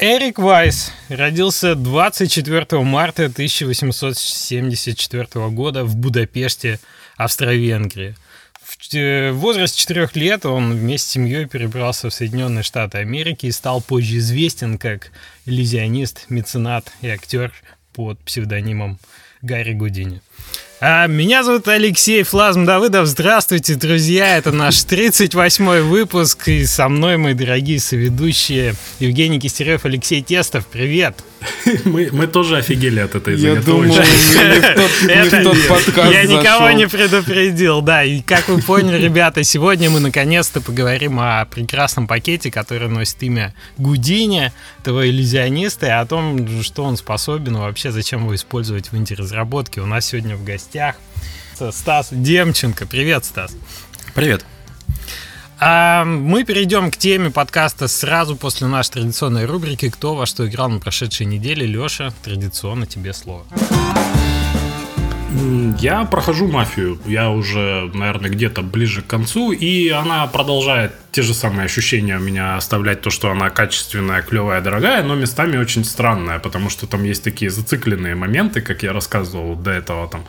Эрик Вайс родился 24 марта 1874 года в Будапеште, Австро-Венгрия. В возрасте 4 лет он вместе с семьей перебрался в Соединенные Штаты Америки и стал позже известен как иллюзионист, меценат и актер под псевдонимом Гарри Гудини. А, меня зовут Алексей Флазм Давыдов. Здравствуйте, друзья. Это наш 38-й выпуск. И со мной мои дорогие соведущие Евгений Кистерев, Алексей Тестов. Привет. Мы, мы тоже офигели от этой Я думаю, Я никого не предупредил, да. И как вы поняли, ребята, сегодня мы наконец-то поговорим о прекрасном пакете, который носит имя Гудини, этого иллюзиониста, и о том, что он способен, и вообще зачем его использовать в инди-разработке. У нас сегодня в гостях Стас Демченко. Привет, Стас. Привет. А мы перейдем к теме подкаста сразу после нашей традиционной рубрики «Кто во что играл на прошедшей неделе». Леша, традиционно тебе слово. Я прохожу мафию. Я уже, наверное, где-то ближе к концу, и она продолжает те же самые ощущения у меня оставлять то, что она качественная, клевая, дорогая, но местами очень странная, потому что там есть такие зацикленные моменты, как я рассказывал до этого, там,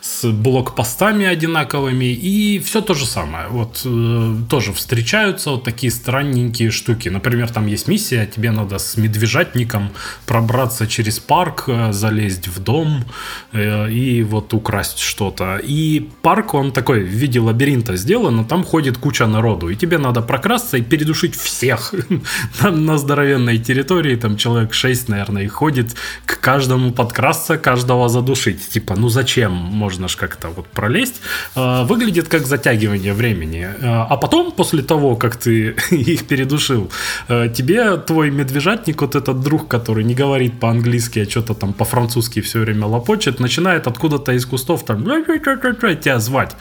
с блокпостами одинаковыми, и все то же самое. Вот э, тоже встречаются вот такие странненькие штуки. Например, там есть миссия, тебе надо с медвежатником пробраться через парк, э, залезть в дом э, и вот украсть что-то. И парк, он такой в виде лабиринта сделан, но там ходит куча народу, и тебе надо прокрасться и передушить всех на, на здоровенной территории, там человек 6, наверное, и ходит к каждому подкрасться, каждого задушить. Типа, ну зачем? Можно ж как-то вот пролезть. А, выглядит как затягивание времени. А, а потом, после того, как ты их передушил, а, тебе твой медвежатник, вот этот друг, который не говорит по-английски, а что-то там по-французски все время лопочет, начинает откуда-то из кустов там тебя звать.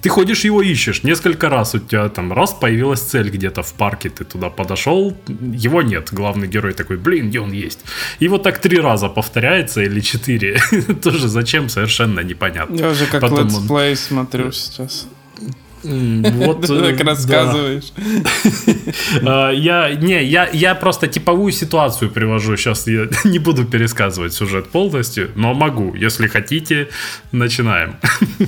Ты ходишь его ищешь. Несколько раз у тебя там раз появилась цель где-то в парке, ты туда подошел, его нет. Главный герой такой, блин, где он есть? И вот так три раза повторяется или четыре. Тоже зачем, совершенно непонятно. Я уже как Потом let's play он... смотрю сейчас. Вот, Ты так э, рассказываешь. А, я, не, я, я просто типовую ситуацию привожу. Сейчас я не буду пересказывать сюжет полностью, но могу. Если хотите, начинаем.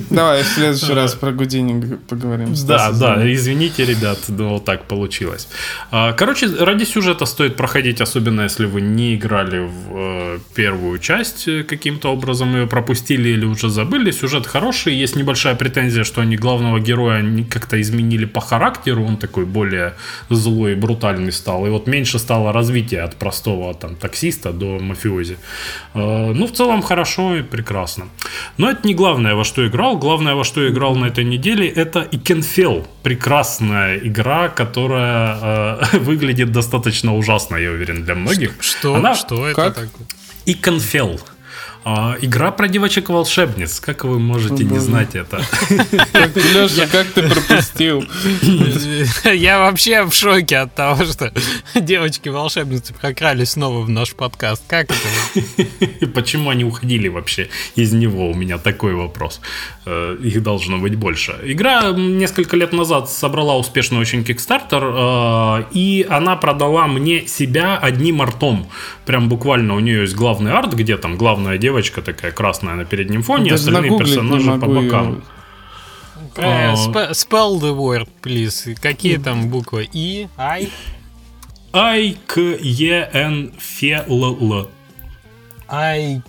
Давай в следующий раз про Гудини поговорим. Да, да, извините, ребят, вот так получилось. А, короче, ради сюжета стоит проходить, особенно если вы не играли в э, первую часть э, каким-то образом, ее пропустили или уже забыли. Сюжет хороший, есть небольшая претензия, что они главного героя как-то изменили по характеру, он такой более злой и брутальный стал. И вот меньше стало развития от простого там таксиста до мафиози. Э, ну, в целом хорошо и прекрасно. Но это не главное, во что играл. Главное, во что играл на этой неделе, это Икенфел. Прекрасная игра, которая э, выглядит достаточно ужасно, я уверен, для многих. Что? Она... Что это как? такое? Икенфел. А, игра про девочек-волшебниц. Как вы можете не знать это? Леша, как ты пропустил? Я вообще в шоке от того, что девочки-волшебницы прокрались снова в наш подкаст. Как это? Почему они уходили вообще из него? У меня такой вопрос. Э, их должно быть больше. Игра несколько лет назад собрала успешный очень кикстартер, э, и она продала мне себя одним артом. Прям буквально у нее есть главный арт, где там главная девочка девочка такая красная на переднем фоне, Даже остальные персонажи по бокам. Э, spell the word, please. Какие там буквы? И, I? I, К, Е, Н, Ф, Л, Л. I.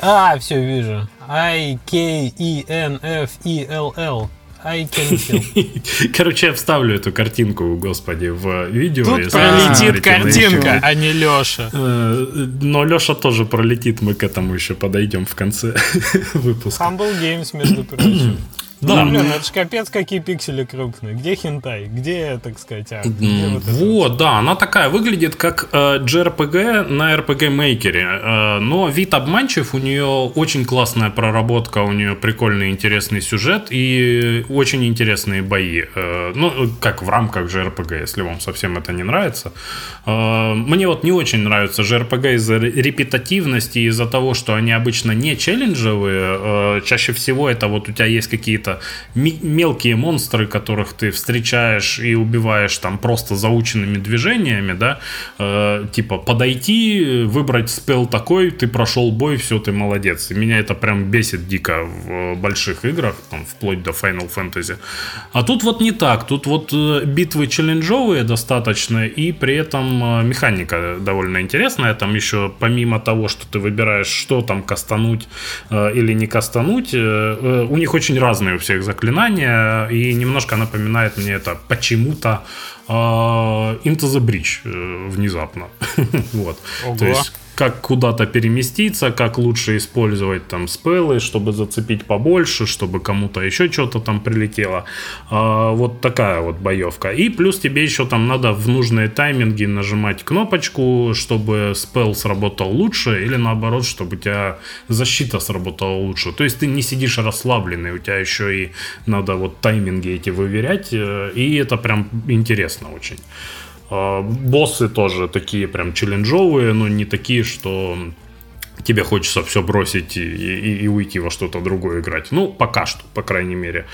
А, все, вижу. I, K, E, N, F, E, L, L. I can kill. Короче, я вставлю эту картинку, господи, в видео. Тут пролетит картинка, а не Леша. Э, но Леша тоже пролетит, мы к этому еще подойдем в конце выпуска. Humble Games, между прочим. Да. Ну, блин, это ж капец, какие пиксели крупные. Где хентай? Где, так сказать, а? Где вот, вот да, она такая выглядит как э, JRPG на RPG Maker. Э, но вид обманчив, у нее очень классная проработка, у нее прикольный интересный сюжет и очень интересные бои. Э, ну, как в рамках JRPG, если вам совсем это не нравится. Э, мне вот не очень нравится JRPG из-за репетативности, из-за того, что они обычно не челленджевые. Э, чаще всего это вот у тебя есть какие-то это мелкие монстры, которых ты встречаешь и убиваешь там просто заученными движениями, да, э, типа подойти, выбрать спел такой, ты прошел бой, все, ты молодец. И меня это прям бесит дико в больших играх, там, вплоть до Final Fantasy. А тут вот не так, тут вот э, битвы челленджовые достаточно, и при этом э, механика довольно интересная, там еще помимо того, что ты выбираешь, что там кастануть э, или не кастануть, у них очень разные всех заклинания, и немножко напоминает мне это почему-то Into the Bridge внезапно. вот. Ого. То есть как куда-то переместиться, как лучше использовать там спеллы, чтобы зацепить побольше, чтобы кому-то еще что-то там прилетело. А, вот такая вот боевка. И плюс тебе еще там надо в нужные тайминги нажимать кнопочку, чтобы спел сработал лучше, или наоборот, чтобы у тебя защита сработала лучше. То есть ты не сидишь расслабленный, у тебя еще и надо вот тайминги эти выверять, э, и это прям интересно очень. А, боссы тоже такие прям челленджовые, но не такие, что тебе хочется все бросить и, и, и уйти во что-то другое играть. Ну, пока что, по крайней мере.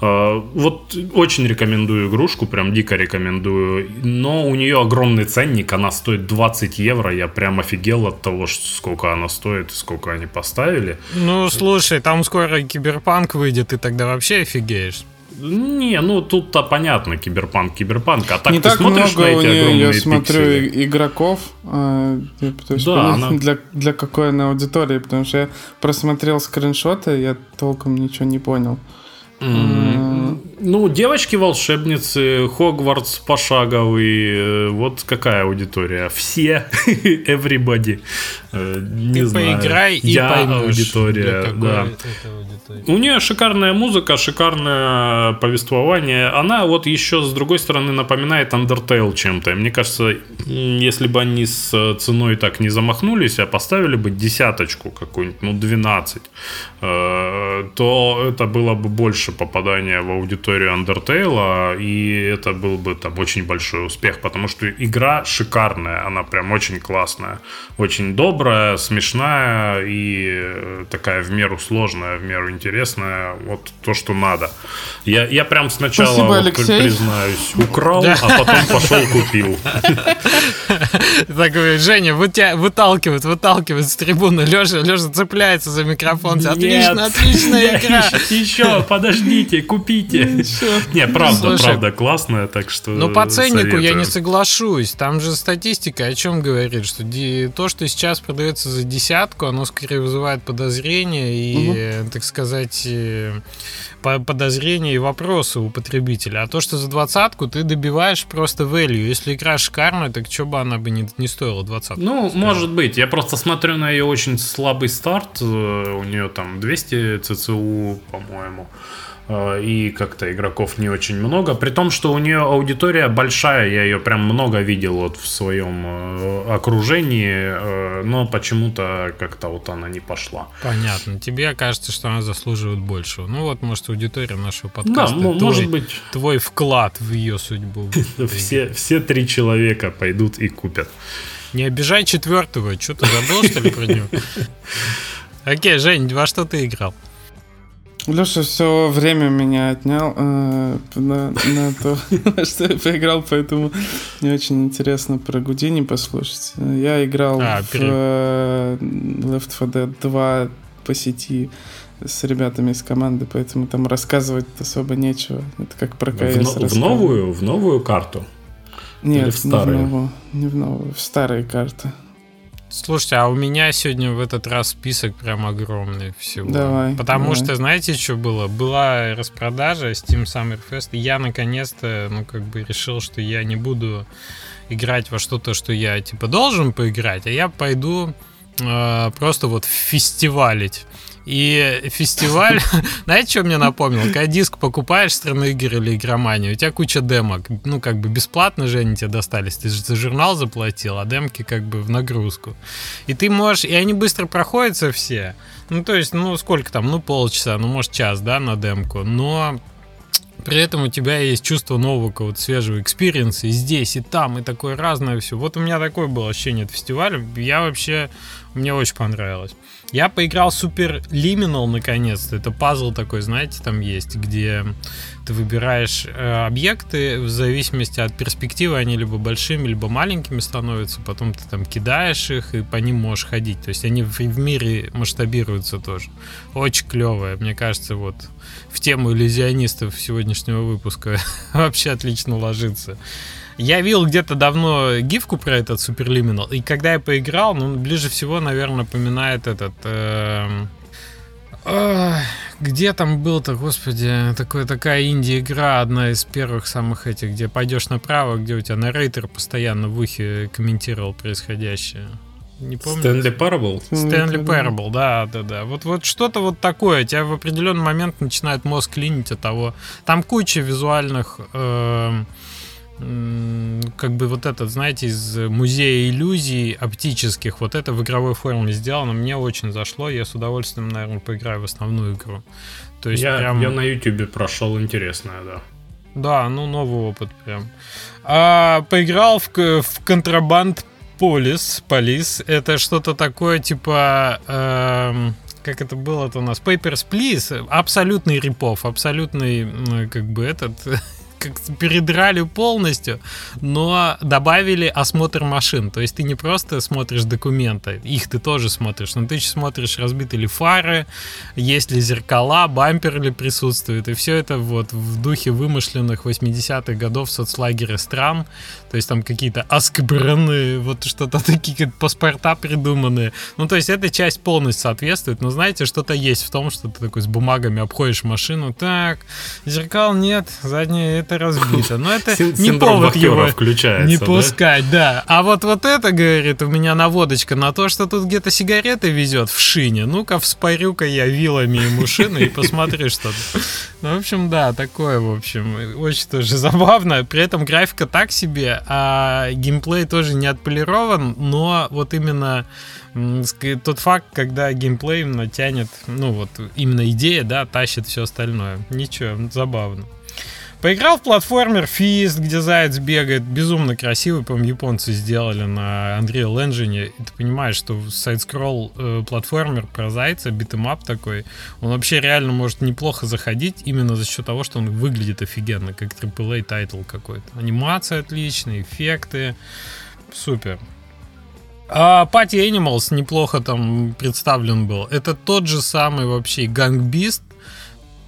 А, вот очень рекомендую игрушку, прям дико рекомендую. Но у нее огромный ценник, она стоит 20 евро. Я прям офигел от того, сколько она стоит, сколько они поставили. Ну, слушай, там скоро киберпанк выйдет, и тогда вообще офигеешь. Не, ну тут-то понятно, киберпанк, киберпанк. А так не ты так смотришь много на эти у нее, я смотрю, пиксели. игроков. А, то есть, да, она... для, для какой она аудитории, потому что я просмотрел скриншоты, я толком ничего не понял. Ну, девочки-волшебницы, Хогвартс пошаговый, э, вот какая аудитория? Все, everybody. Э, не Ты знаю. поиграй и Я поймешь, аудитория, да. У нее шикарная музыка, шикарное повествование. Она вот еще с другой стороны напоминает Undertale чем-то. Мне кажется, если бы они с ценой так не замахнулись, а поставили бы десяточку какую-нибудь, ну 12, э, то это было бы больше попадания в аудиторию Undertale, и это был бы там очень большой успех, потому что игра шикарная, она прям очень классная, очень добрая, смешная и э, такая в меру сложная, в меру интересное, вот то, что надо. Я, я прям сначала, Спасибо, вот, Алексей. признаюсь, украл, а потом пошел купил. Такой, Женя выталкивает, выталкивает с трибуны, Леша, Леша цепляется за микрофон. Отлично, отличная игра. Еще, подождите, купите. Не, правда, правда классная, так что Ну, по ценнику я не соглашусь. Там же статистика о чем говорит, что то, что сейчас продается за десятку, оно скорее вызывает подозрения и, так сказать, сказать, э, подозрения и вопросы у потребителя. А то, что за двадцатку ты добиваешь просто value. Если игра шикарная, так что бы она бы не, не стоила двадцатку? Ну, скажем. может быть. Я просто смотрю на ее очень слабый старт. Э, у нее там 200 ЦЦУ, по-моему. Э, и как-то игроков не очень много. При том, что у нее аудитория большая, я ее прям много видел вот в своем э, окружении, э, но почему-то как-то вот она не пошла. Понятно. Тебе кажется, что она заслуживает большего. Ну вот, может, аудитория нашего подкаста. Да, твой, может быть. Твой вклад в ее судьбу. Все, все три человека пойдут и купят. Не обижай четвертого. Что ты забыл, что ли, про него? Окей, Жень, во что ты играл? Леша все время меня отнял э, на, на то, что я поиграл, поэтому мне очень интересно про Гудини послушать. Я играл а, в э, Left 4 Dead 2 по сети с ребятами из команды, поэтому там рассказывать особо нечего. Это как про КС в, в новую, в новую карту? Нет, Или в старую? не в новую, не в новую, в старые карты. Слушайте, а у меня сегодня в этот раз список прям огромный всего. Давай. Потому давай. что, знаете, что было? Была распродажа Steam Summer Fest, и я наконец-то, ну, как бы решил, что я не буду играть во что-то, что я, типа, должен поиграть, а я пойду э, просто вот фестивалить. И фестиваль, знаете, что мне напомнил? Когда диск покупаешь страны игр или игромании, у тебя куча демок. Ну, как бы бесплатно же они тебе достались. Ты же за журнал заплатил, а демки как бы в нагрузку. И ты можешь... И они быстро проходятся все. Ну, то есть, ну, сколько там? Ну, полчаса, ну, может, час, да, на демку. Но при этом у тебя есть чувство нового какого-то свежего experience -а и здесь, и там, и такое разное все. Вот у меня такое было ощущение от фестиваля. Я вообще, мне очень понравилось. Я поиграл Superliminal наконец-то. Это пазл такой, знаете, там есть, где ты выбираешь э, объекты в зависимости от перспективы, они либо большими, либо маленькими становятся, потом ты там кидаешь их и по ним можешь ходить. То есть они в мире масштабируются тоже. Очень клевое, мне кажется, вот в тему иллюзионистов сегодняшнего выпуска вообще отлично ложится. Я видел где-то давно гифку про этот Суперлиминал, и когда я поиграл, ну, ближе всего, наверное, напоминает этот... Э, э, где там был-то, господи, такой, такая инди-игра, одна из первых самых этих, где пойдешь направо, где у тебя наррейтер постоянно в ухе комментировал происходящее. Не помню. Стэнли Парабл? Стэнли Парабл, да, да, да. Вот, вот что-то вот такое. Тебя в определенный момент начинает мозг клинить от того. Там куча визуальных э, как бы вот этот, знаете, из музея иллюзий оптических, вот это в игровой форме сделано, мне очень зашло, я с удовольствием, наверное, поиграю в основную игру. То есть я, прям... я на YouTube прошел интересное, да. Да, ну новый опыт прям. А, поиграл в, в контрабанд Полис, Полис. Это что-то такое типа... Э, как это было-то у нас? Papers, Please. Абсолютный рипов, абсолютный, как бы этот как передрали полностью, но добавили осмотр машин. То есть ты не просто смотришь документы, их ты тоже смотришь, но ты еще смотришь, разбиты ли фары, есть ли зеркала, бампер ли присутствует. И все это вот в духе вымышленных 80-х годов соцлагеря стран. То есть там какие-то аскбраны, вот что-то такие как паспорта придуманные. Ну, то есть эта часть полностью соответствует, но знаете, что-то есть в том, что ты такой с бумагами обходишь машину. Так, зеркал нет, заднее это разбито. Но это не повод его не пускать, да? А вот вот это, говорит, у меня наводочка на то, что тут где-то сигареты везет в шине. Ну-ка, вспорю-ка я вилами ему шину и посмотри что-то. Ну, в общем, да, такое, в общем, очень тоже забавно. При этом графика так себе, а геймплей тоже не отполирован, но вот именно тот факт, когда геймплей именно тянет, ну вот именно идея, да, тащит все остальное. Ничего, забавно. Поиграл в платформер Fist, где заяц бегает. Безумно красивый, по-моему, японцы сделали на Unreal Engine. И ты понимаешь, что side-scroll э, платформер про зайца, beat 'em up такой, он вообще реально может неплохо заходить именно за счет того, что он выглядит офигенно, как AAA title какой-то. Анимация отличная, эффекты. Супер. А Party Animals неплохо там представлен был. Это тот же самый вообще Gang Beasts,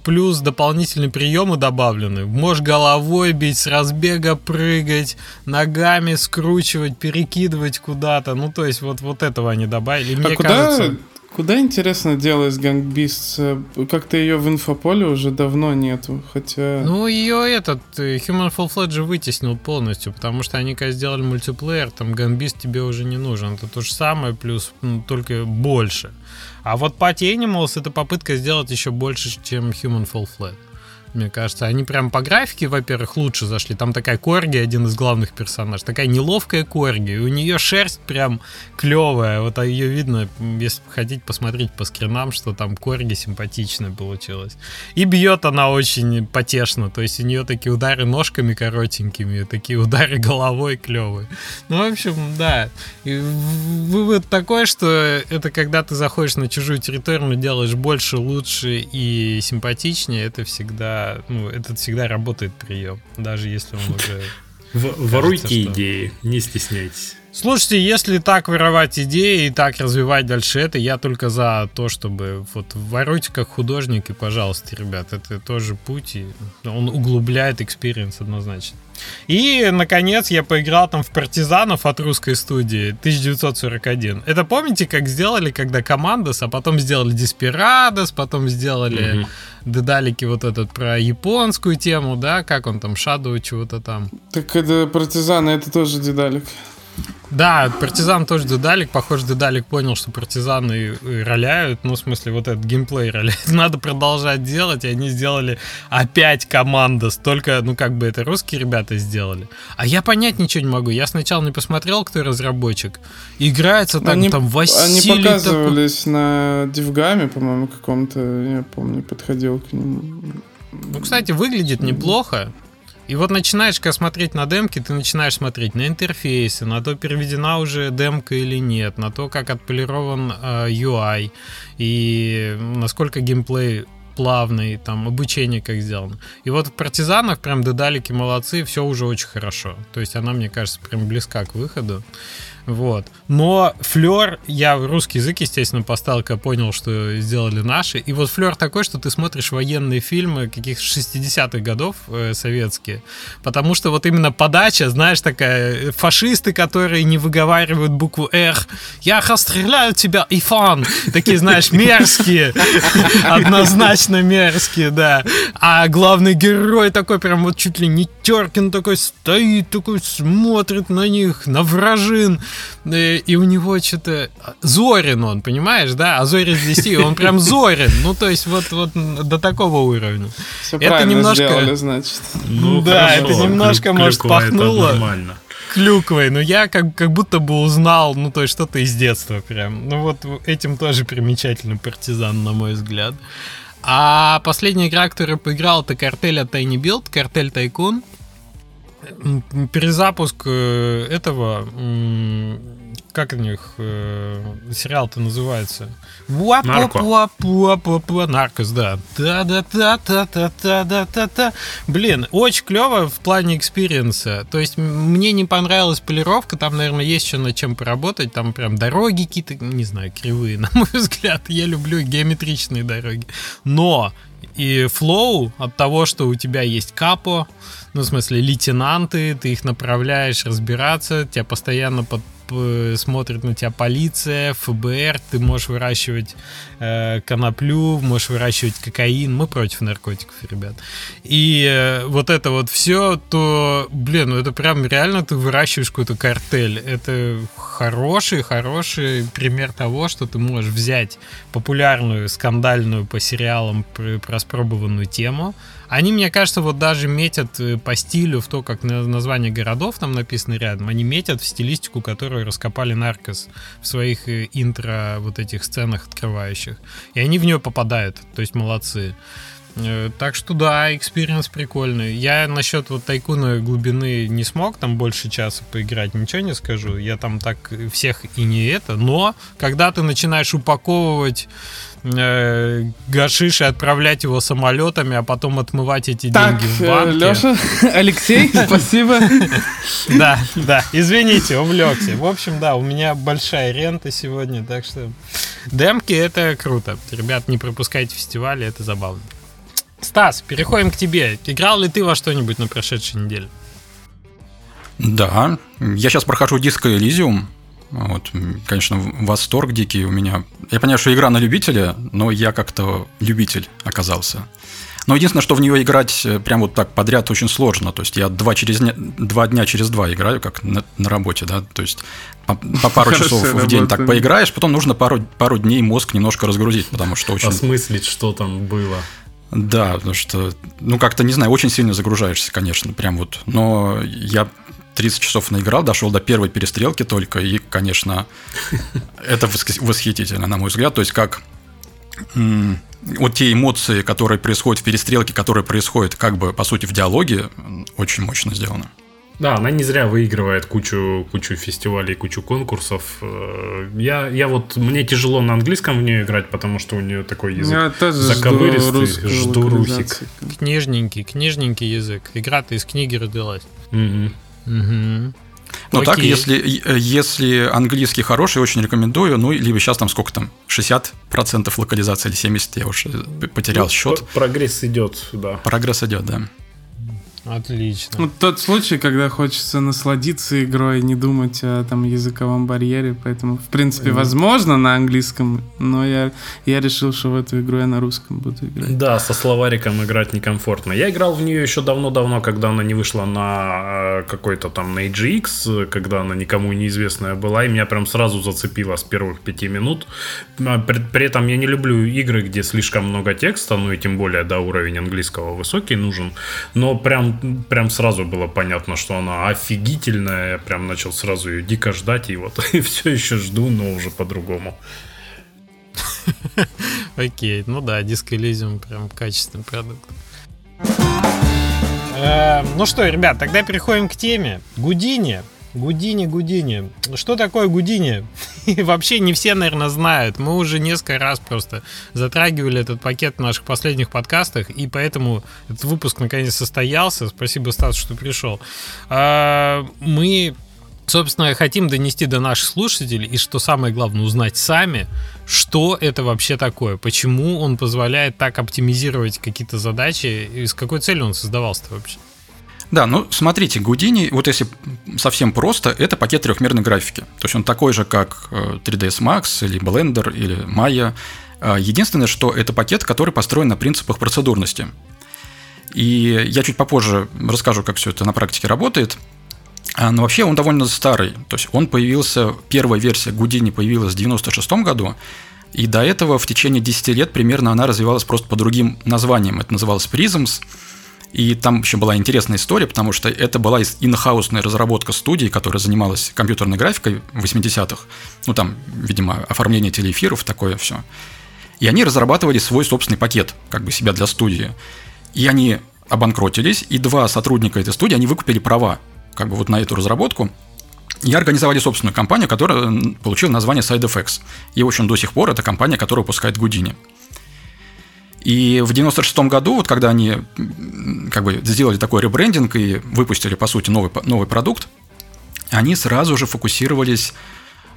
плюс дополнительные приемы добавлены. Можешь головой бить, с разбега прыгать, ногами скручивать, перекидывать куда-то. Ну, то есть вот, вот этого они добавили. Мне а куда, кажется... куда, интересно, делась Гангбист? Как-то ее в инфополе уже давно нету, хотя... Ну, ее этот э, Human Fall Flat же вытеснил полностью, потому что они когда сделали мультиплеер, там Гангбист тебе уже не нужен. Это то же самое, плюс ну, только больше. А вот Party Animals это попытка сделать еще больше, чем Human Fall Flat мне кажется. Они прям по графике, во-первых, лучше зашли. Там такая Корги, один из главных персонажей. Такая неловкая Корги. И у нее шерсть прям клевая. Вот ее видно, если хотите посмотреть по скринам, что там Корги симпатичная получилась. И бьет она очень потешно. То есть у нее такие удары ножками коротенькими, такие удары головой клевые. Ну, в общем, да. И вывод такой, что это когда ты заходишь на чужую территорию, делаешь больше, лучше и симпатичнее, это всегда ну, это всегда работает прием, даже если он уже... Воруйте идеи, не стесняйтесь. Слушайте, если так воровать идеи и так развивать дальше это, я только за то, чтобы вот воруйте как художник, и, пожалуйста, ребят, это тоже путь, и он углубляет experience однозначно. И, наконец, я поиграл там в партизанов от русской студии 1941. Это помните, как сделали, когда Commandos, а потом сделали Desperados, потом сделали угу. Дедалики вот этот про японскую тему, да, как он там, Shadow чего-то там. Так это партизаны, это тоже Дедалик. Да, партизан тоже дедалик. Похоже, дедалик понял, что партизаны роляют. Ну, в смысле, вот этот геймплей роляет. Надо продолжать делать. И они сделали опять команда. Столько, ну, как бы это русские ребята сделали. А я понять ничего не могу. Я сначала не посмотрел, кто разработчик. Играется так, они, там Василий Они показывались такой... на Дивгаме, по-моему, каком-то. Я помню, подходил к ним. Ну, кстати, выглядит неплохо. И вот начинаешь, когда смотреть на демки, ты начинаешь смотреть на интерфейсы, на то, переведена уже демка или нет, на то, как отполирован э, UI и насколько геймплей плавный, там, обучение как сделано. И вот в партизанах прям дедалики молодцы, все уже очень хорошо. То есть она, мне кажется, прям близка к выходу. Вот. Но флер, я русский язык, естественно, поставил, когда понял, что сделали наши. И вот флер такой, что ты смотришь военные фильмы каких 60-х годов э, советские. Потому что вот именно подача, знаешь, такая, фашисты, которые не выговаривают букву «Р», «Я расстреляю тебя, Ифан!» Такие, знаешь, мерзкие. Однозначно мерзкие, да. А главный герой такой прям вот чуть ли не Теркин такой стоит, такой смотрит на них, на вражин. Э, и у него что-то... Зорин он, понимаешь, да? А Зорин из 10, он прям Зорин. Ну, то есть вот, вот до такого уровня. Все это немножко... сделали, значит. Ну, да, хорошо. это немножко, Клюква может, пахнуло. нормально клюквой, но я как, как будто бы узнал, ну, то есть что-то из детства прям. Ну, вот этим тоже примечательный партизан, на мой взгляд. А последняя игра, которую поиграл, это картель от Tiny Build, картель Тайкун перезапуск э, этого, как у них э, сериал-то называется? Narcos, да. Да-да-да-да-да-да-да-да. Блин, очень клево в плане experience -а. То есть мне не понравилась полировка, там, наверное, есть еще над чем поработать. Там прям дороги какие-то, не знаю, кривые, на мой взгляд. Я люблю геометричные дороги. Но и flow от того, что у тебя есть капо, ну, в смысле, лейтенанты, ты их направляешь разбираться, тебя постоянно под, смотрит на тебя полиция, ФБР, ты можешь выращивать э, коноплю, можешь выращивать кокаин. Мы против наркотиков, ребят. И э, вот это вот все, то, блин, ну это прям реально ты выращиваешь какой-то картель. Это хороший, хороший пример того, что ты можешь взять популярную, скандальную по сериалам распробованную тему, они, мне кажется, вот даже метят э, по стилю в то, как название городов там написано рядом, они метят в стилистику, которую раскопали Narcos в своих э, интро вот этих сценах открывающих. И они в нее попадают, то есть молодцы. Э, так что да, experience прикольный. Я насчет вот тайкуна глубины не смог там больше часа поиграть, ничего не скажу. Я там так всех и не это. Но когда ты начинаешь упаковывать э, гашиш и отправлять его самолетами, а потом отмывать эти так, деньги в э, банке. Леша, Алексей, спасибо. Да, да, извините, увлекся. В общем, да, у меня большая рента сегодня, так что демки это круто. Ребят, не пропускайте фестивали, это забавно. Стас, переходим к тебе. Играл ли ты во что-нибудь на прошедшей неделе? Да, я сейчас прохожу диско Elysium. Вот, конечно, восторг дикий у меня. Я понимаю, что игра на любителя, но я как-то любитель оказался. Но единственное, что в нее играть э, прям вот так подряд очень сложно. То есть я два, через, два дня через два играю, как на, на работе, да. То есть по, по пару часов в день так поиграешь, потом нужно пару, пару дней мозг немножко разгрузить, потому что очень... Осмыслить, что там было. Да, потому что, ну, как-то, не знаю, очень сильно загружаешься, конечно, прям вот. Но я 30 часов наиграл, дошел до первой перестрелки только, и, конечно, это восхитительно, на мой взгляд. То есть, как вот те эмоции, которые происходят в перестрелке, которые происходят, как бы, по сути, в диалоге, очень мощно сделано. Да, она не зря выигрывает кучу, кучу фестивалей, кучу конкурсов. Э, я, я вот, мне тяжело на английском в нее играть, потому что у нее такой язык я тоже заковыристый. Жду, жду русик. Книжненький, книжненький язык. Игра-то из книги родилась. Угу. Угу. Ну так, если, если английский хороший, очень рекомендую. Ну, либо сейчас там сколько там, 60% локализации или 70%, я уже потерял ну, счет. Прогресс идет, да. Прогресс идет, да. Отлично. Вот тот случай, когда хочется насладиться игрой, не думать о там языковом барьере, поэтому, в принципе, возможно на английском, но я, я решил, что в эту игру я на русском буду играть. Да, со словариком играть некомфортно. Я играл в нее еще давно-давно, когда она не вышла на э, какой-то там на AGX, когда она никому неизвестная была, и меня прям сразу зацепило с первых пяти минут. А, при, при этом я не люблю игры, где слишком много текста, ну и тем более, да, уровень английского высокий нужен, но прям прям сразу было понятно, что она офигительная. Я прям начал сразу ее дико ждать, и вот и все еще жду, но уже по-другому. Окей, ну да, Disco Elysium прям качественный продукт. Э, ну что, ребят, тогда переходим к теме. Гудини. Гудини, Гудини. Что такое Гудини? Вообще не все, наверное, знают. Мы уже несколько раз просто затрагивали этот пакет в наших последних подкастах, и поэтому этот выпуск наконец состоялся. Спасибо, Стас, что пришел. Э, мы собственно, хотим донести до наших слушателей, и что самое главное, узнать сами, что это вообще такое, почему он позволяет так оптимизировать какие-то задачи, и с какой целью он создавался вообще. Да, ну смотрите, Гудини, вот если совсем просто, это пакет трехмерной графики. То есть он такой же, как 3ds э, Max или Blender или Maya. А, единственное, что это пакет, который построен на принципах процедурности. И я чуть попозже расскажу, как все это на практике работает. А, но вообще он довольно старый. То есть он появился, первая версия Гудини появилась в 96 году, и до этого в течение 10 лет примерно она развивалась просто по другим названиям. Это называлось Prisms, и там еще была интересная история, потому что это была инхаусная разработка студии, которая занималась компьютерной графикой в 80-х. Ну, там, видимо, оформление телеэфиров, такое все. И они разрабатывали свой собственный пакет, как бы себя для студии. И они обанкротились, и два сотрудника этой студии, они выкупили права как бы вот на эту разработку, и организовали собственную компанию, которая получила название SideFX. И, в общем, до сих пор это компания, которая выпускает Гудини. И в 96 году, вот когда они как бы сделали такой ребрендинг и выпустили, по сути, новый, новый продукт, они сразу же фокусировались,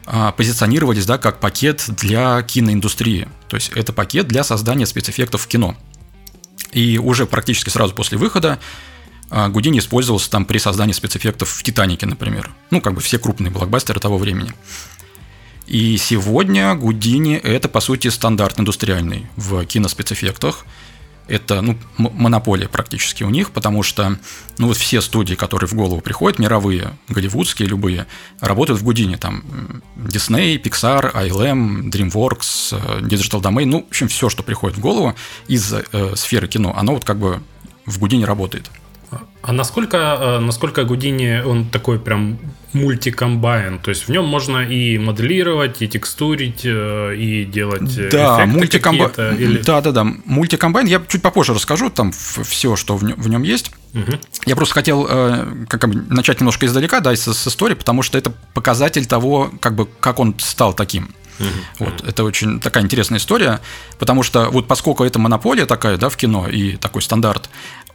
а, позиционировались да, как пакет для киноиндустрии. То есть это пакет для создания спецэффектов в кино. И уже практически сразу после выхода а Гудини использовался там при создании спецэффектов в «Титанике», например. Ну, как бы все крупные блокбастеры того времени. И сегодня Гудини – это, по сути, стандарт индустриальный в киноспецэффектах. Это ну, монополия практически у них, потому что ну, вот все студии, которые в голову приходят, мировые, голливудские, любые, работают в Гудине. Там Disney, Pixar, ILM, DreamWorks, э, Digital Domain, ну, в общем, все, что приходит в голову из э, сферы кино, оно вот как бы в Гудине работает. А насколько, э, насколько Гудини, он такой прям мультикомбайн, то есть в нем можно и моделировать, и текстурить, э, и делать да, мультикомбайн. Или... Да, да, да, мультикомбайн. Я чуть попозже расскажу там все, что в нем, в нем есть. Угу. Я просто хотел э, как бы, начать немножко издалека, да, с, с истории, потому что это показатель того, как бы, как он стал таким. Угу. Вот, это очень такая интересная история, потому что вот поскольку это монополия такая, да, в кино и такой стандарт,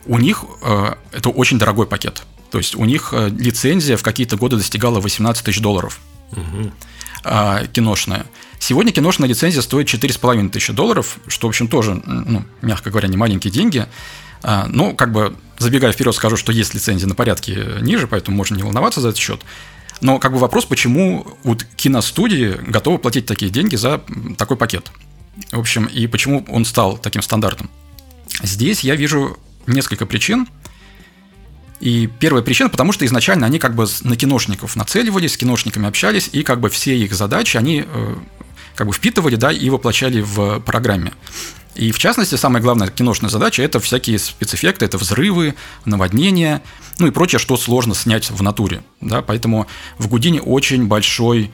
у них э, это очень дорогой пакет. То есть у них э, лицензия в какие-то годы достигала 18 тысяч долларов. Угу. Киношная. Сегодня киношная лицензия стоит 4,5 тысячи долларов, что, в общем, тоже, ну, мягко говоря, не маленькие деньги. А, ну, как бы, забегая вперед, скажу, что есть лицензия на порядке ниже, поэтому можно не волноваться за этот счет. Но как бы вопрос, почему вот киностудии готовы платить такие деньги за такой пакет? В общем, и почему он стал таким стандартом? Здесь я вижу несколько причин. И первая причина, потому что изначально они как бы на киношников нацеливались, с киношниками общались, и как бы все их задачи они э, как бы впитывали, да, и воплощали в программе. И в частности, самая главная киношная задача – это всякие спецэффекты, это взрывы, наводнения, ну и прочее, что сложно снять в натуре. Да? Поэтому в Гудине очень большой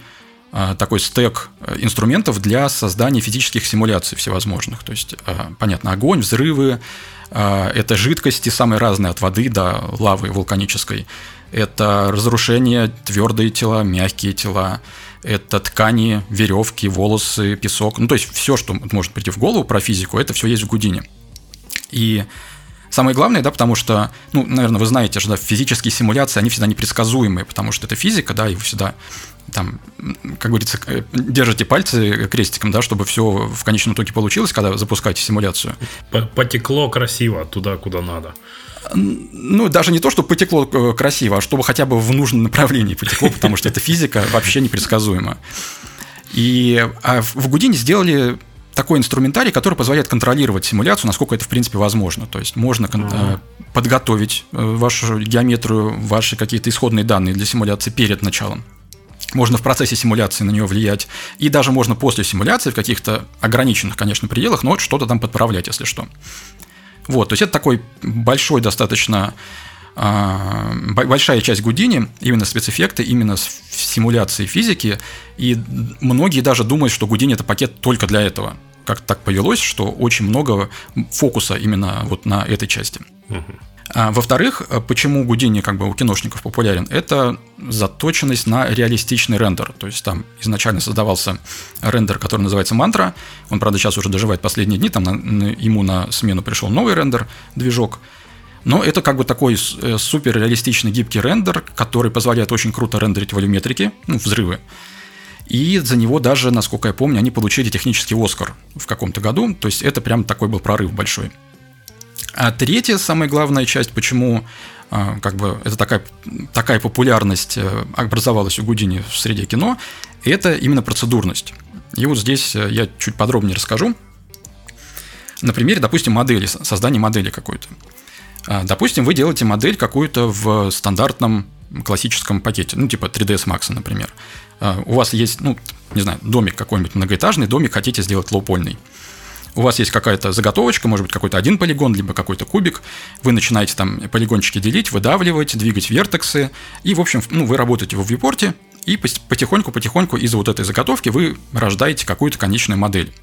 такой стек э, инструментов для создания физических симуляций всевозможных. То есть, э, понятно, огонь, взрывы, это жидкости самые разные, от воды до лавы вулканической. Это разрушение твердые тела, мягкие тела. Это ткани, веревки, волосы, песок. Ну, то есть все, что может прийти в голову про физику, это все есть в Гудине. И Самое главное, да, потому что, ну, наверное, вы знаете, что да, физические симуляции, они всегда непредсказуемые, потому что это физика, да, и вы всегда там, как говорится, э, держите пальцы крестиком, да, чтобы все в конечном итоге получилось, когда запускаете симуляцию. Потекло красиво туда, куда надо. Ну, даже не то, чтобы потекло э, красиво, а чтобы хотя бы в нужном направлении потекло, потому что эта физика вообще непредсказуема. И а в Гудине сделали такой инструментарий, который позволяет контролировать симуляцию, насколько это в принципе возможно. То есть можно uh-huh. подготовить вашу геометрию, ваши какие-то исходные данные для симуляции перед началом можно в процессе симуляции на нее влиять, и даже можно после симуляции в каких-то ограниченных, конечно, пределах, но что-то там подправлять, если что. Вот, то есть это такой большой достаточно большая часть Гудини, именно спецэффекты, именно симуляции физики, и многие даже думают, что Гудини это пакет только для этого. Как так повелось, что очень много фокуса именно вот на этой части. А, во-вторых, почему Гудини как бы у киношников популярен? Это заточенность на реалистичный рендер. То есть там изначально создавался рендер, который называется Мантра. Он, правда, сейчас уже доживает последние дни, там на, на, ему на смену пришел новый рендер, движок. Но это как бы такой э, супер реалистичный гибкий рендер, который позволяет очень круто рендерить волюметрики, ну, взрывы. И за него даже, насколько я помню, они получили технический Оскар в каком-то году. То есть это прям такой был прорыв большой. А третья, самая главная часть, почему а, как бы это такая, такая популярность э, образовалась у Гудини в среде кино, это именно процедурность. И вот здесь э, я чуть подробнее расскажу. На примере, допустим, модели, создания модели какой-то. А, допустим, вы делаете модель какую-то в стандартном классическом пакете, ну, типа 3ds Max, например. А, у вас есть, ну, не знаю, домик какой-нибудь многоэтажный, домик хотите сделать лоупольный. У вас есть какая-то заготовочка, может быть, какой-то один полигон, либо какой-то кубик. Вы начинаете там полигончики делить, выдавливать, двигать вертексы. И, в общем, ну, вы работаете в вьюпорте, и потихоньку-потихоньку из вот этой заготовки вы рождаете какую-то конечную модель.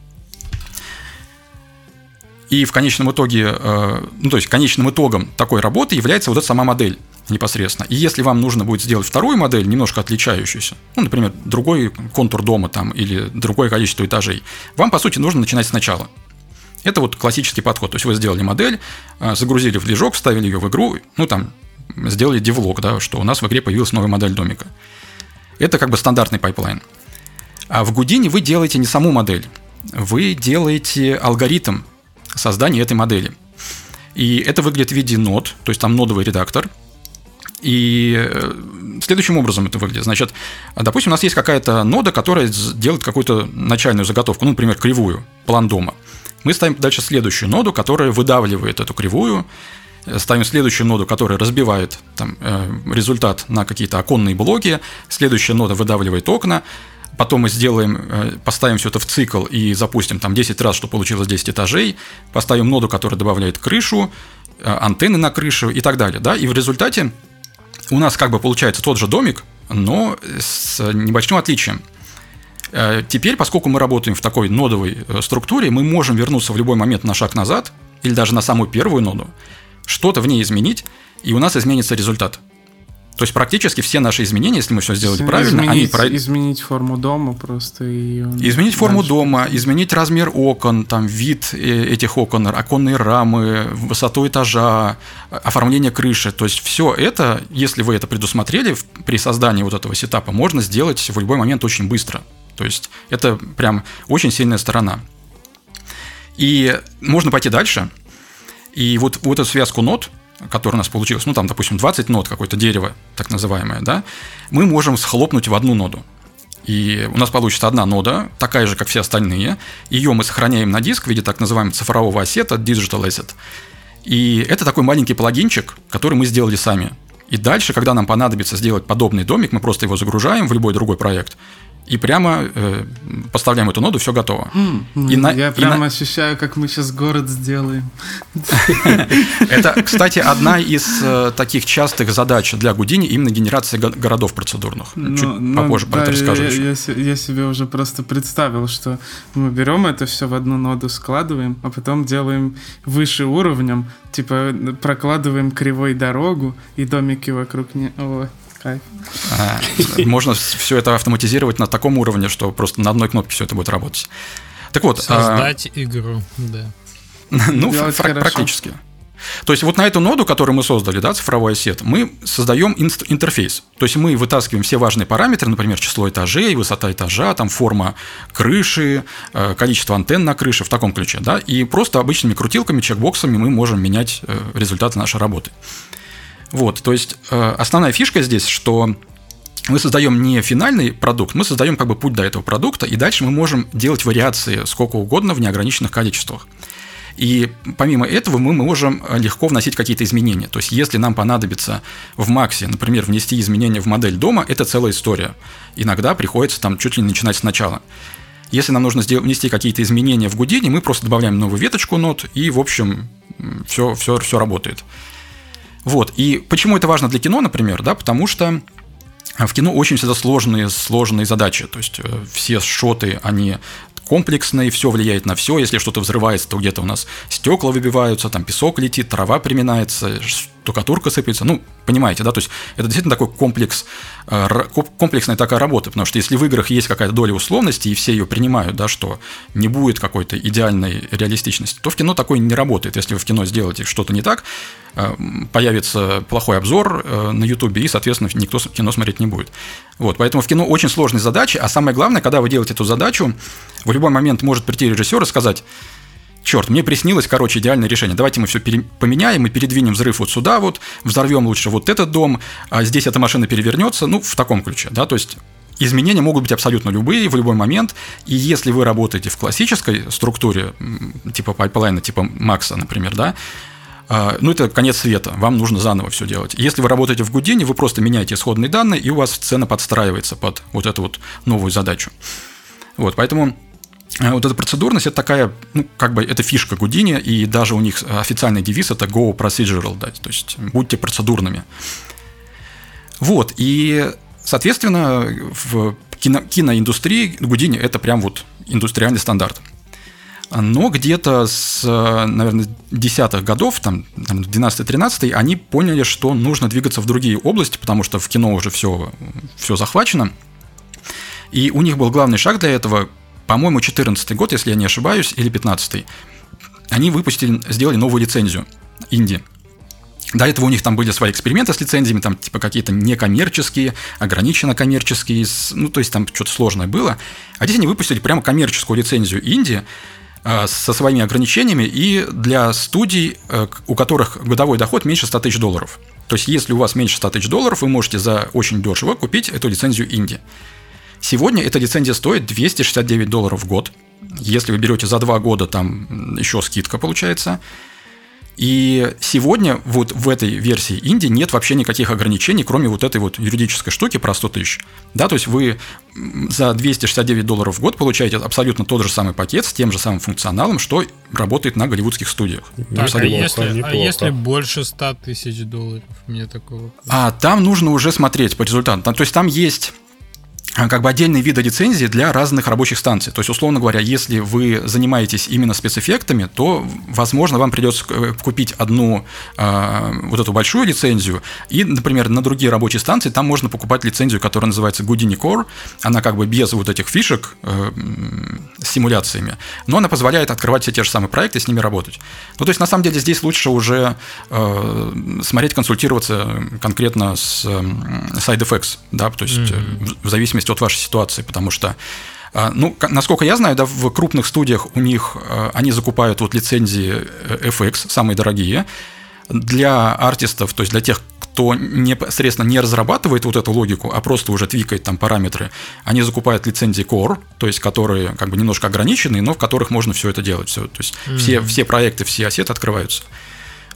И в конечном итоге, э, ну, то есть конечным итогом такой работы является вот эта сама модель непосредственно. И если вам нужно будет сделать вторую модель, немножко отличающуюся, ну, например, другой контур дома там или другое количество этажей, вам, по сути, нужно начинать сначала. Это вот классический подход. То есть вы сделали модель, э, загрузили в движок, вставили ее в игру, ну, там, сделали devlog, да, что у нас в игре появилась новая модель домика. Это как бы стандартный pipeline. А в Гудине вы делаете не саму модель, вы делаете алгоритм создания этой модели. И это выглядит в виде нод, то есть там нодовый редактор. И э, следующим образом это выглядит. Значит, допустим, у нас есть какая-то нода, которая делает какую-то начальную заготовку, ну, например, кривую, план дома. Мы ставим дальше следующую ноду, которая выдавливает эту кривую, ставим следующую ноду, которая разбивает там, э, результат на какие-то оконные блоки, следующая нода выдавливает окна, Потом мы сделаем, э, поставим все это в цикл и запустим там 10 раз, чтобы получилось 10 этажей. Поставим ноду, которая добавляет крышу, э, антенны на крышу и так далее. Да? И в результате у нас как бы получается тот же домик, но с небольшим отличием. Э, теперь, поскольку мы работаем в такой нодовой структуре, мы можем вернуться в любой момент на шаг назад или даже на самую первую ноду, что-то в ней изменить, и у нас изменится результат. То есть практически все наши изменения, если мы все сделали изменить, правильно, они про... изменить форму дома просто и изменить форму дома, изменить размер окон, там вид э, этих окон, оконные рамы, высоту этажа, оформление крыши. То есть все это, если вы это предусмотрели при создании вот этого сетапа, можно сделать в любой момент очень быстро. То есть это прям очень сильная сторона. И можно пойти дальше. И вот, вот эту связку нот, которая у нас получилась, ну там, допустим, 20 нод, какое-то дерево, так называемое, да, мы можем схлопнуть в одну ноду. И у нас получится одна нода, такая же, как все остальные. Ее мы сохраняем на диск в виде так называемого цифрового ассета, Digital Asset. И это такой маленький плагинчик, который мы сделали сами. И дальше, когда нам понадобится сделать подобный домик, мы просто его загружаем в любой другой проект и прямо э, поставляем эту ноду, все готово. Mm, и на, я прямо на... ощущаю, как мы сейчас город сделаем. Это, кстати, одна из э, таких частых задач для Гудини именно генерация городов процедурных. Ну, Чуть ну, попозже про это расскажу я себе уже просто представил, что мы берем это все в одну ноду, складываем, а потом делаем выше уровнем, типа прокладываем кривой дорогу и домики вокруг нее. Кайф. Можно все это автоматизировать на таком уровне, что просто на одной кнопке все это будет работать. Так вот. А, Создать игру, да. Ну, практически. То есть вот на эту ноду, которую мы создали, да, цифровой сет, мы создаем интерфейс. То есть мы вытаскиваем все важные параметры, например, число этажей, высота этажа, там форма крыши, э, количество антенн на крыше в таком ключе, да, и просто обычными крутилками, чекбоксами мы можем менять э, результаты нашей работы. Вот, то есть э, основная фишка здесь, что мы создаем не финальный продукт, мы создаем как бы путь до этого продукта, и дальше мы можем делать вариации сколько угодно в неограниченных количествах. И помимо этого мы можем легко вносить какие-то изменения. То есть если нам понадобится в Максе, например, внести изменения в модель дома, это целая история. Иногда приходится там чуть ли не начинать сначала. Если нам нужно внести какие-то изменения в Гудине, мы просто добавляем новую веточку нот, и, в общем, все, все, все работает. Вот. И почему это важно для кино, например, да, потому что в кино очень всегда сложные, сложные задачи. То есть э, все шоты, они комплексные, все влияет на все. Если что-то взрывается, то где-то у нас стекла выбиваются, там песок летит, трава приминается, штукатурка сыпется. Ну, понимаете, да, то есть это действительно такой комплекс, э, комплексная такая работа, потому что если в играх есть какая-то доля условности, и все ее принимают, да, что не будет какой-то идеальной реалистичности, то в кино такое не работает. Если вы в кино сделаете что-то не так, э, появится плохой обзор э, на Ютубе, и, соответственно, никто кино смотреть не будет. Вот, поэтому в кино очень сложные задачи, а самое главное, когда вы делаете эту задачу, в любой момент может прийти режиссер и сказать, черт, мне приснилось, короче, идеальное решение. Давайте мы все пере- поменяем и передвинем взрыв вот сюда вот, взорвем лучше вот этот дом, а здесь эта машина перевернется, ну, в таком ключе, да, то есть изменения могут быть абсолютно любые в любой момент, и если вы работаете в классической структуре, типа pipeline -а, типа Макса, например, да, а, ну, это конец света, вам нужно заново все делать. Если вы работаете в Гудине, вы просто меняете исходные данные, и у вас сцена подстраивается под вот эту вот новую задачу. Вот, поэтому вот эта процедурность это такая, ну, как бы это фишка Гудини, и даже у них официальный девиз это Go Procedural, да, то есть будьте процедурными. Вот, и, соответственно, в кино, киноиндустрии Гудини это прям вот индустриальный стандарт. Но где-то с, наверное, десятых годов, там, 12-13, они поняли, что нужно двигаться в другие области, потому что в кино уже все, все захвачено. И у них был главный шаг для этого по-моему, 14 год, если я не ошибаюсь, или 15 они выпустили, сделали новую лицензию Инди. До этого у них там были свои эксперименты с лицензиями, там типа какие-то некоммерческие, ограниченно коммерческие, ну то есть там что-то сложное было. А здесь они выпустили прямо коммерческую лицензию Инди э, со своими ограничениями и для студий, э, у которых годовой доход меньше 100 тысяч долларов. То есть если у вас меньше 100 тысяч долларов, вы можете за очень дешево купить эту лицензию Инди. Сегодня эта лицензия стоит 269 долларов в год. Если вы берете за два года, там еще скидка получается. И сегодня вот в этой версии Индии нет вообще никаких ограничений, кроме вот этой вот юридической штуки про 100 тысяч. Да, то есть вы за 269 долларов в год получаете абсолютно тот же самый пакет с тем же самым функционалом, что работает на голливудских студиях. Так, а, если, а если больше 100 тысяч долларов? Мне такого... А там нужно уже смотреть по результатам. Там, то есть там есть как бы отдельные виды лицензии для разных рабочих станций. То есть, условно говоря, если вы занимаетесь именно спецэффектами, то, возможно, вам придется э, купить одну э, вот эту большую лицензию, и, например, на другие рабочие станции там можно покупать лицензию, которая называется Houdini Core. Она как бы без вот этих фишек э, с симуляциями, но она позволяет открывать все те же самые проекты и с ними работать. Ну, то есть, на самом деле, здесь лучше уже э, смотреть, консультироваться конкретно с э, Side Effects, да, то есть mm-hmm. в зависимости зависимости от вашей ситуации, потому что а, ну, насколько я знаю, да, в крупных студиях у них а, они закупают вот лицензии э, FX, самые дорогие, для артистов, то есть для тех, кто непосредственно не разрабатывает вот эту логику, а просто уже твикает там параметры, они закупают лицензии Core, то есть которые как бы немножко ограниченные, но в которых можно все это делать. Все, то есть mm-hmm. все, все проекты, все ассеты открываются.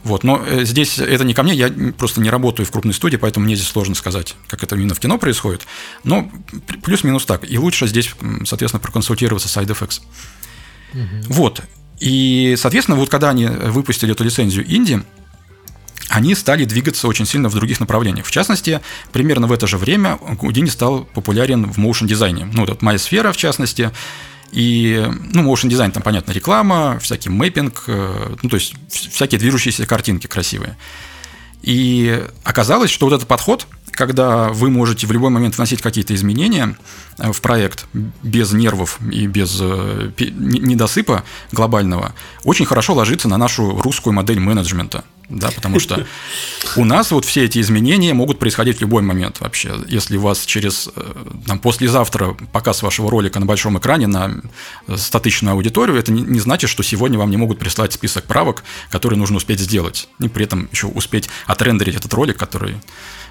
Вот, но э, здесь это не ко мне, я просто не работаю в крупной студии, поэтому мне здесь сложно сказать, как это именно в кино происходит. Но плюс-минус так. И лучше здесь, соответственно, проконсультироваться с SideFX. Угу. Вот. И, соответственно, вот когда они выпустили эту лицензию Инди, они стали двигаться очень сильно в других направлениях. В частности, примерно в это же время Houdini стал популярен в моушен дизайне. Ну, вот моя сфера, в частности, и, ну, motion дизайн, там, понятно, реклама, всякий мэппинг, э, ну, то есть всякие движущиеся картинки красивые. И оказалось, что вот этот подход, когда вы можете в любой момент вносить какие-то изменения э, в проект без нервов и без э, недосыпа глобального, очень хорошо ложится на нашу русскую модель менеджмента да, потому что у нас вот все эти изменения могут происходить в любой момент вообще. Если у вас через, э, там, послезавтра показ вашего ролика на большом экране на статичную аудиторию, это не, не значит, что сегодня вам не могут прислать список правок, которые нужно успеть сделать, и при этом еще успеть отрендерить этот ролик, который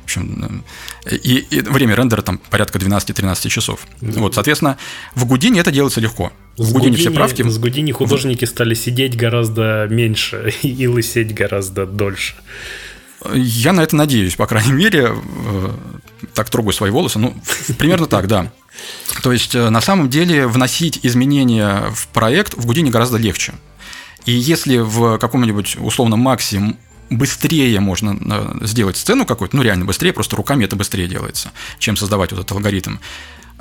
в общем, э, и, и время рендера там порядка 12-13 часов. Mm-hmm. Вот, соответственно, в Гудине это делается легко. В с Гудине все правки. С Гудини художники стали сидеть гораздо меньше и лысеть гораздо дольше. Я на это надеюсь, по крайней мере. Э, так трогаю свои волосы. Ну, примерно так, да. То есть, э, на самом деле, вносить изменения в проект в Гудине гораздо легче. И если в каком-нибудь условном максимум быстрее можно э, сделать сцену какую-то, ну реально быстрее, просто руками это быстрее делается, чем создавать вот этот алгоритм.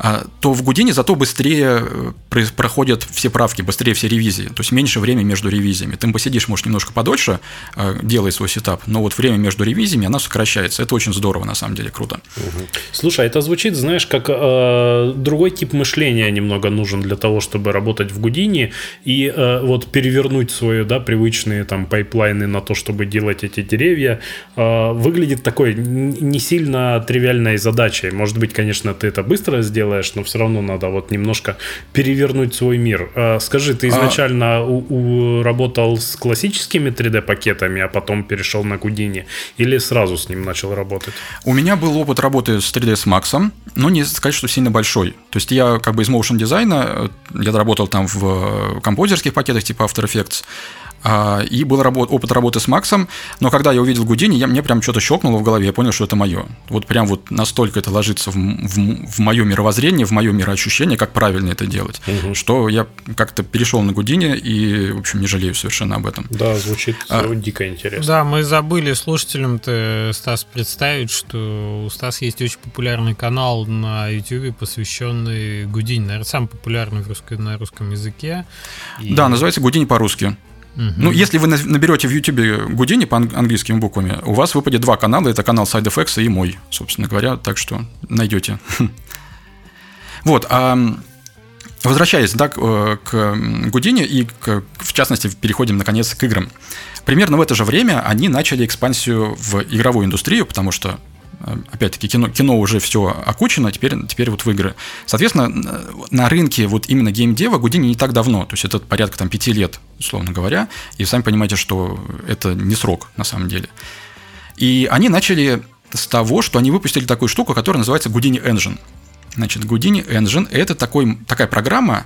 А, то в Гудине зато быстрее э, проходят все правки, быстрее все ревизии, то есть меньше времени между ревизиями. Ты посидишь, может, немножко подольше, э, делая свой setup, но вот время между ревизиями, она сокращается. Это очень здорово, на самом деле, круто. Слушай, это звучит, знаешь, как э, другой тип мышления немного нужен для того, чтобы работать в Гудине и э, вот перевернуть свои, да, привычные там pipeline -ы на то, чтобы делать эти деревья, э, выглядит такой не сильно тривиальной задачей. Может быть, конечно, ты это быстро сделаешь, делаешь, но все равно надо вот немножко перевернуть свой мир. А, скажи, ты а изначально а... у, у, работал с классическими 3D-пакетами, а потом перешел на Гудини? Или сразу с ним начал работать? У меня был опыт работы с 3ds Max, но не сказать, что сильно большой. То есть я как бы из motion дизайна, э, я работал там в э, композерских пакетах типа After Effects, и был работ, опыт работы с Максом, но когда я увидел Гудини, я, мне прям что-то щелкнуло в голове, я понял, что это мое. Вот прям вот настолько это ложится в, в, в мое мировоззрение, в мое мироощущение, как правильно это делать, угу. что я как-то перешел на Гудини и, в общем, не жалею совершенно об этом. Да, звучит а, дико интересно. Да, мы забыли слушателям-то, Стас, представить, что у Стаса есть очень популярный канал на YouTube, посвященный Гудини, наверное, самый популярный в русском, на русском языке. И... Да, называется Гудини по-русски. Ну, если вы наберете в YouTube Гудини по английскими буквами, у вас выпадет два канала. Это канал Side Effects и мой, собственно говоря. Так что найдете. Вот. А возвращаясь да, к Гудини и, к, в частности, переходим, наконец, к играм. Примерно в это же время они начали экспансию в игровую индустрию, потому что Э, опять-таки, кино, кино уже все окучено, теперь, теперь вот в игры. Соответственно, на рынке вот именно геймдева Гудини не так давно, то есть это порядка там пяти лет, условно говоря, и сами понимаете, что это не срок на самом деле. И они начали с того, что они выпустили такую штуку, которая называется Houdini Engine. Значит, Houdini Engine – это такой, такая программа,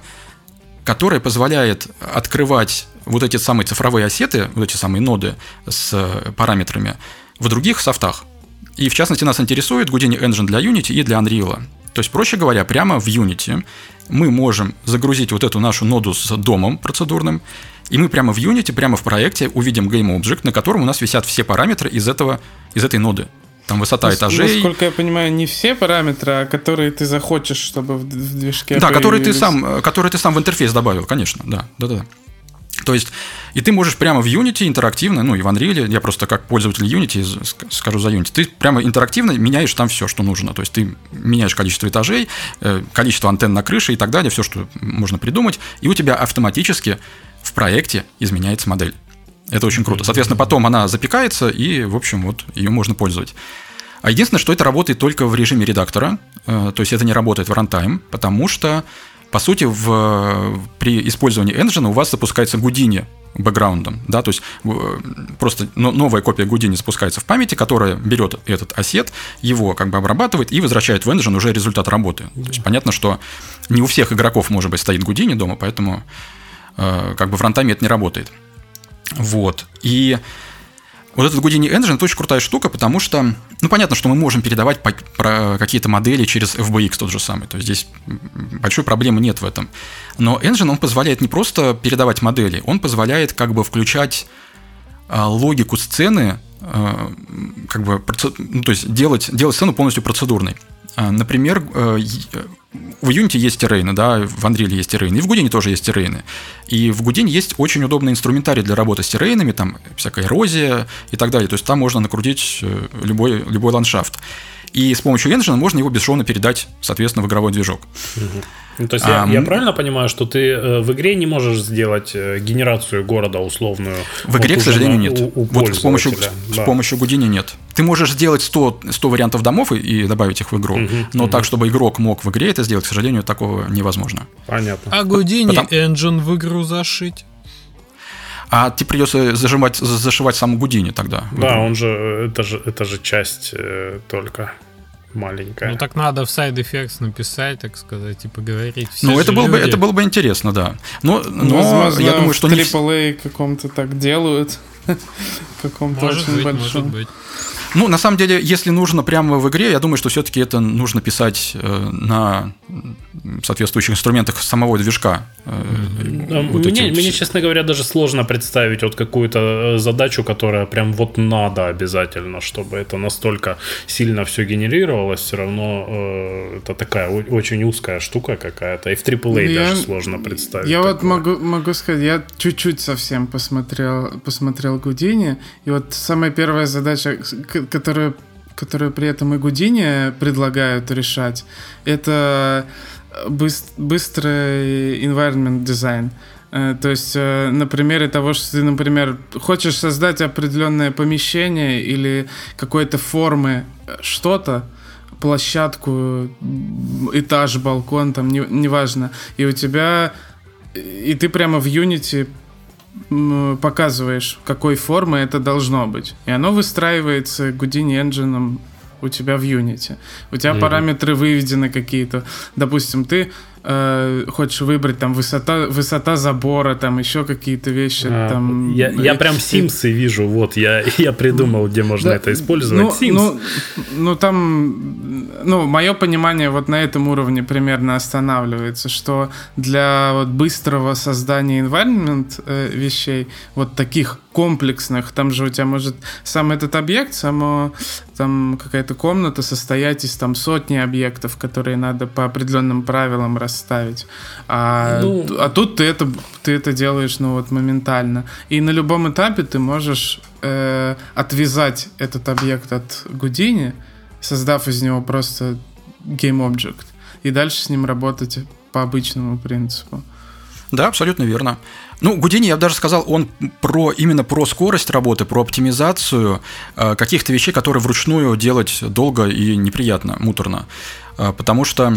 которая позволяет открывать вот эти самые цифровые ассеты, вот эти самые ноды с параметрами в других софтах. И в частности нас интересует Houdini Engine для Unity и для Unreal. То есть, проще говоря, прямо в Unity мы можем загрузить вот эту нашу ноду с домом процедурным, и мы прямо в Unity, прямо в проекте увидим GameObject, на котором у нас висят все параметры из, этого, из этой ноды. Там высота ну, этажей. Насколько я понимаю, не все параметры, а которые ты захочешь, чтобы в движке Да, которые ты, сам, которые ты сам в интерфейс добавил, конечно, да, да, да. То есть, и ты можешь прямо в Unity интерактивно, ну и в Unreal, я просто как пользователь Unity скажу за Unity, ты прямо интерактивно меняешь там все, что нужно. То есть ты меняешь количество этажей, э, количество антенн на крыше и так далее, все, что можно придумать, и у тебя автоматически в проекте изменяется модель. Это очень круто. Соответственно, потом она запекается, и, в общем, вот ее можно пользовать. А единственное, что это работает только в режиме редактора, э, то есть это не работает в рантайм, потому что по сути, в, при использовании engine у вас запускается Гудини бэкграундом, да, то есть просто новая копия Гудини запускается в памяти, которая берет этот осет, его как бы обрабатывает и возвращает в engine уже результат работы. То есть понятно, что не у всех игроков, может быть, стоит Гудини дома, поэтому э, как бы в рантайме это не работает. Вот. И вот этот Houdini Engine – это очень крутая штука, потому что, ну, понятно, что мы можем передавать по, про какие-то модели через FBX тот же самый, то есть здесь большой проблемы нет в этом. Но Engine, он позволяет не просто передавать модели, он позволяет как бы включать а, логику сцены, а, как бы, ну, то есть делать, делать сцену полностью процедурной. А, например, э, в Unity есть террейны, да, в Unreal есть террейны, и в Гудине тоже есть террейны. И в Гудине есть очень удобный инструментарий для работы с террейнами, там всякая эрозия и так далее. То есть там можно накрутить э, любой, любой ландшафт. И с помощью Engine можно его бесшовно передать, соответственно, в игровой движок. Угу. Ну, то есть а, я, я правильно понимаю, что ты э, в игре не можешь сделать э, генерацию города условную? В игре, вот к сожалению, нет. У, у вот с помощью, да. с помощью Гудини нет. Ты можешь сделать 100, 100 вариантов домов и, и добавить их в игру, угу, но угу. так, чтобы игрок мог в игре это сделать, к сожалению, такого невозможно. Понятно. А Гудини Потому... engine в игру зашить? А тебе придется зажимать, зашивать сам Гудини тогда. Да, он же это же это же часть э, только маленькая. Ну так надо в Side Effects написать, так сказать, и поговорить. Все ну это было, бы, это было бы интересно, да. Но, но Возможно, я думаю, что в AAA не... каком-то так делают. каком-то может очень быть, большом. Может быть. Ну, на самом деле, если нужно прямо в игре, я думаю, что все-таки это нужно писать э, на соответствующих инструментах самого движка. Э, вот мне, мне, честно говоря, даже сложно представить вот какую-то э, задачу, которая прям вот надо обязательно, чтобы это настолько сильно все генерировалось. Все равно э, это такая очень узкая штука какая-то. И в AAA ну, я, даже сложно представить. Я такое. вот могу, могу сказать, я чуть-чуть совсем посмотрел, посмотрел Гудини, и вот самая первая задача, которую которую при этом и Гудини предлагают решать, это быстрый environment дизайн. Э, то есть э, на примере того, что ты, например, хочешь создать определенное помещение или какой-то формы э, что-то, площадку, этаж, балкон, там, не, неважно. И у тебя... И ты прямо в Unity показываешь, какой формы это должно быть. И оно выстраивается Houdini Engine у тебя в Unity. У тебя mm-hmm. параметры выведены какие-то. Допустим, ты э, хочешь выбрать там высота, высота забора, там еще какие-то вещи. А, там, я, я прям Симсы вижу, вот, я, я придумал, где можно да, это использовать. Ну, Sims. Ну, ну, там, ну, мое понимание вот на этом уровне примерно останавливается, что для вот быстрого создания environment э, вещей, вот таких комплексных, там же у тебя может сам этот объект, само там какая-то комната состоять из там сотни объектов, которые надо по определенным правилам расставить ставить. А, ну... а тут ты это, ты это делаешь ну, вот, моментально. И на любом этапе ты можешь э, отвязать этот объект от Гудини, создав из него просто game object, и дальше с ним работать по обычному принципу. Да, абсолютно верно. Ну, Гудини, я бы даже сказал, он про, именно про скорость работы, про оптимизацию э, каких-то вещей, которые вручную делать долго и неприятно, муторно. Э, потому что,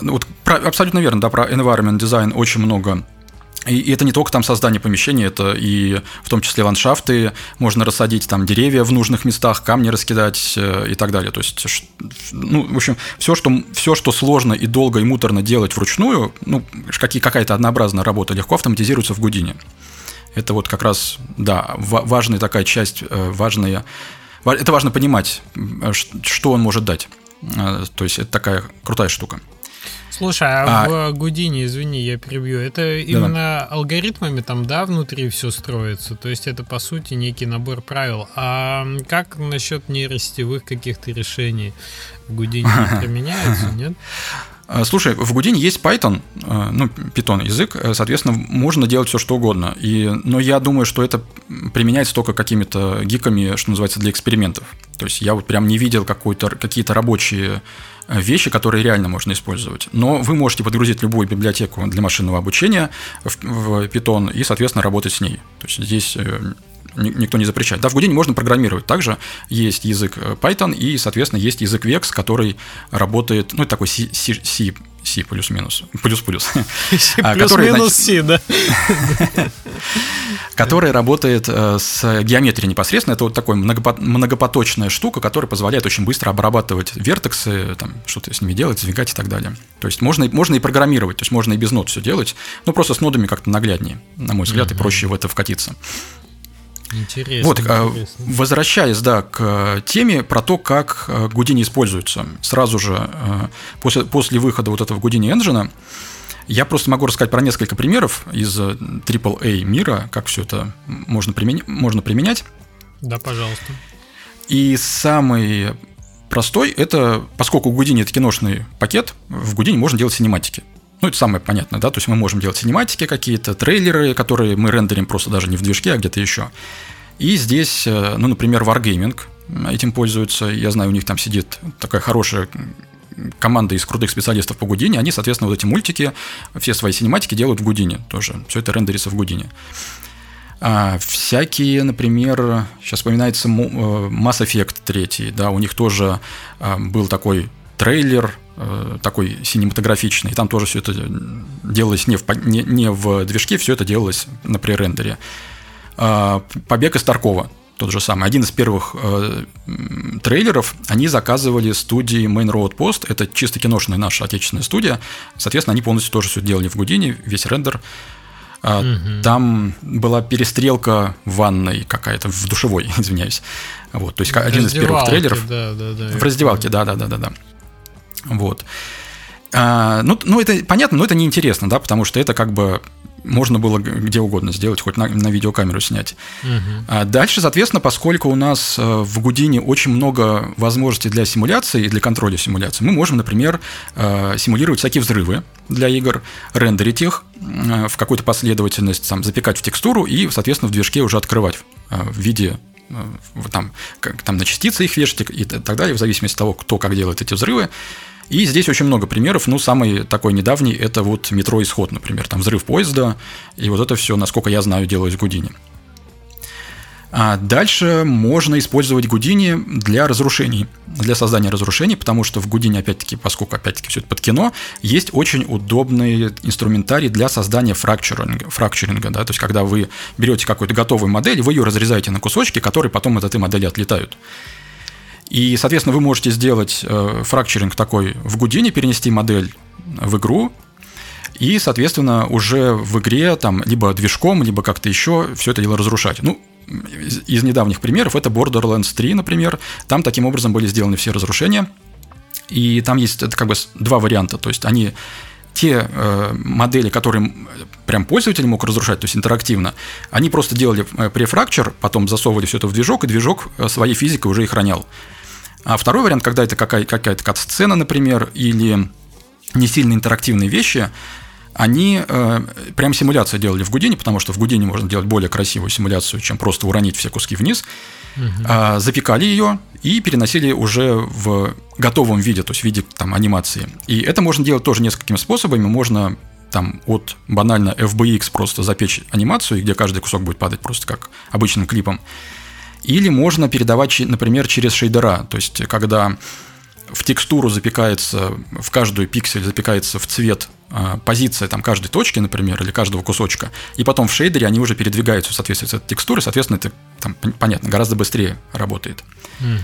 вот про, абсолютно верно, да, про environment design очень много и это не только там создание помещения, это и в том числе ландшафты, можно рассадить там деревья в нужных местах, камни раскидать э, и так далее. То есть, ну, в общем, все, что, все, что сложно и долго и муторно делать вручную, ну, какая-то однообразная работа легко автоматизируется в Гудине. Это вот как раз, да, важная такая часть, э, важная, это важно понимать, что он может дать. Э, то есть это такая крутая штука. Слушай, а, а в Гудине, извини, я перебью, это именно да. алгоритмами там, да, внутри все строится? То есть это, по сути, некий набор правил. А как насчет нейросетевых каких-то решений? В Гудине применяются, нет? А, слушай, в Гудине есть Python, а, ну, Python язык, э, соответственно, можно делать все, что угодно. И, но я думаю, что это применяется только какими-то гиками, что называется, для экспериментов. То есть я вот прям не видел какие-то рабочие вещи, которые реально можно использовать. Но вы можете подгрузить любую библиотеку для машинного обучения в, Python и, соответственно, работать с ней. То есть здесь э, никто не запрещает. Да, в Гудине можно программировать. Также есть язык э, Python и, соответственно, есть язык VEX, который работает, ну, это такой C, C, C C плюс-минус, плюс-плюс. А, плюс-минус C, да. Который работает э, с геометрией непосредственно. Это вот такая многопоточная штука, которая позволяет очень быстро обрабатывать вертексы, там, что-то с ними делать, двигать и так далее. То есть можно, можно и программировать, то есть можно и без нод все делать, но просто с нодами как-то нагляднее, на мой взгляд, и проще в это вкатиться. Интересно. Вот, а, интересно. возвращаясь, да, к теме про то, как э, Гудини используется. Сразу же э, после, после выхода вот этого Гудини Engine я просто могу рассказать про несколько примеров из AAA мира, как все это можно, применять, можно применять. Да, пожалуйста. И самый простой это, поскольку Гудини это киношный пакет, в Гудини можно делать синематики. Ну, это самое понятное, да, то есть мы можем делать синематики какие-то, трейлеры, которые мы рендерим просто даже не в движке, а где-то еще. И здесь, э, ну, например, Wargaming этим пользуются. Я знаю, у них там сидит такая хорошая команда из крутых специалистов по Гудине. Они, соответственно, вот эти мультики, все свои синематики делают в Гудине тоже. Все это рендерится в Гудине. А, всякие, например, сейчас вспоминается э, Mass Effect 3, да, у них тоже а, был такой трейлер, Э, такой синематографичный. Там тоже все это делалось не в, не, не в движке, все это делалось на пререндере. А, Побег из Таркова тот же самый. Один из первых э, трейлеров они заказывали студии Main Road Post. Это чисто киношная наша отечественная студия. Соответственно, они полностью тоже все делали в Гудине, весь рендер. Угу. Там была перестрелка в ванной какая-то, в душевой, извиняюсь. Вот, то есть один из первых трейлеров. Да, да, да, в раздевалке, да, да, да, да, да. Вот. А, ну, ну, это понятно, но это неинтересно, да, потому что это как бы можно было где угодно сделать, хоть на, на видеокамеру снять. Угу. А дальше, соответственно, поскольку у нас э, в Гудине очень много возможностей для симуляции и для контроля симуляции, мы можем, например, э, симулировать всякие взрывы для игр, рендерить их э, в какую-то последовательность, там, запекать в текстуру и, соответственно, в движке уже открывать в виде там, как, там на частицы их вешать и так далее, в зависимости от того, кто как делает эти взрывы. И здесь очень много примеров. Ну, самый такой недавний – это вот метро «Исход», например. Там взрыв поезда, и вот это все, насколько я знаю, делалось в Гудине. А дальше можно использовать Гудини для разрушений, для создания разрушений, потому что в Гудине, опять-таки, поскольку, опять-таки, все это под кино, есть очень удобный инструментарий для создания фракчеринга, фракчеринга да, то есть когда вы берете какую-то готовую модель, вы ее разрезаете на кусочки, которые потом от этой модели отлетают. И, соответственно, вы можете сделать э, фракчеринг такой в Гудине, перенести модель в игру, и, соответственно, уже в игре там либо движком, либо как-то еще все это дело разрушать. Ну, из, недавних примеров это Borderlands 3, например. Там таким образом были сделаны все разрушения. И там есть это как бы два варианта. То есть они те э, модели, которые прям пользователь мог разрушать, то есть интерактивно, они просто делали э, префракчер, потом засовывали все это в движок, и движок э, своей физикой уже и хранял. А второй вариант, когда это какая- какая-то кат-сцена, например, или не сильно интерактивные вещи, они э, прям симуляцию делали в Гудине, потому что в Гудине можно делать более красивую симуляцию, чем просто уронить все куски вниз. Угу. Э, запекали ее и переносили уже в готовом виде, то есть в виде там, анимации. И это можно делать тоже несколькими способами. Можно там от банально FBX просто запечь анимацию, где каждый кусок будет падать просто как обычным клипом. Или можно передавать, например, через шейдера, то есть когда в текстуру запекается, в каждую пиксель запекается в цвет а, позиция там каждой точки, например, или каждого кусочка, и потом в шейдере они уже передвигаются в соответствии с этой текстурой, соответственно, это там, понятно, гораздо быстрее работает. Mm-hmm.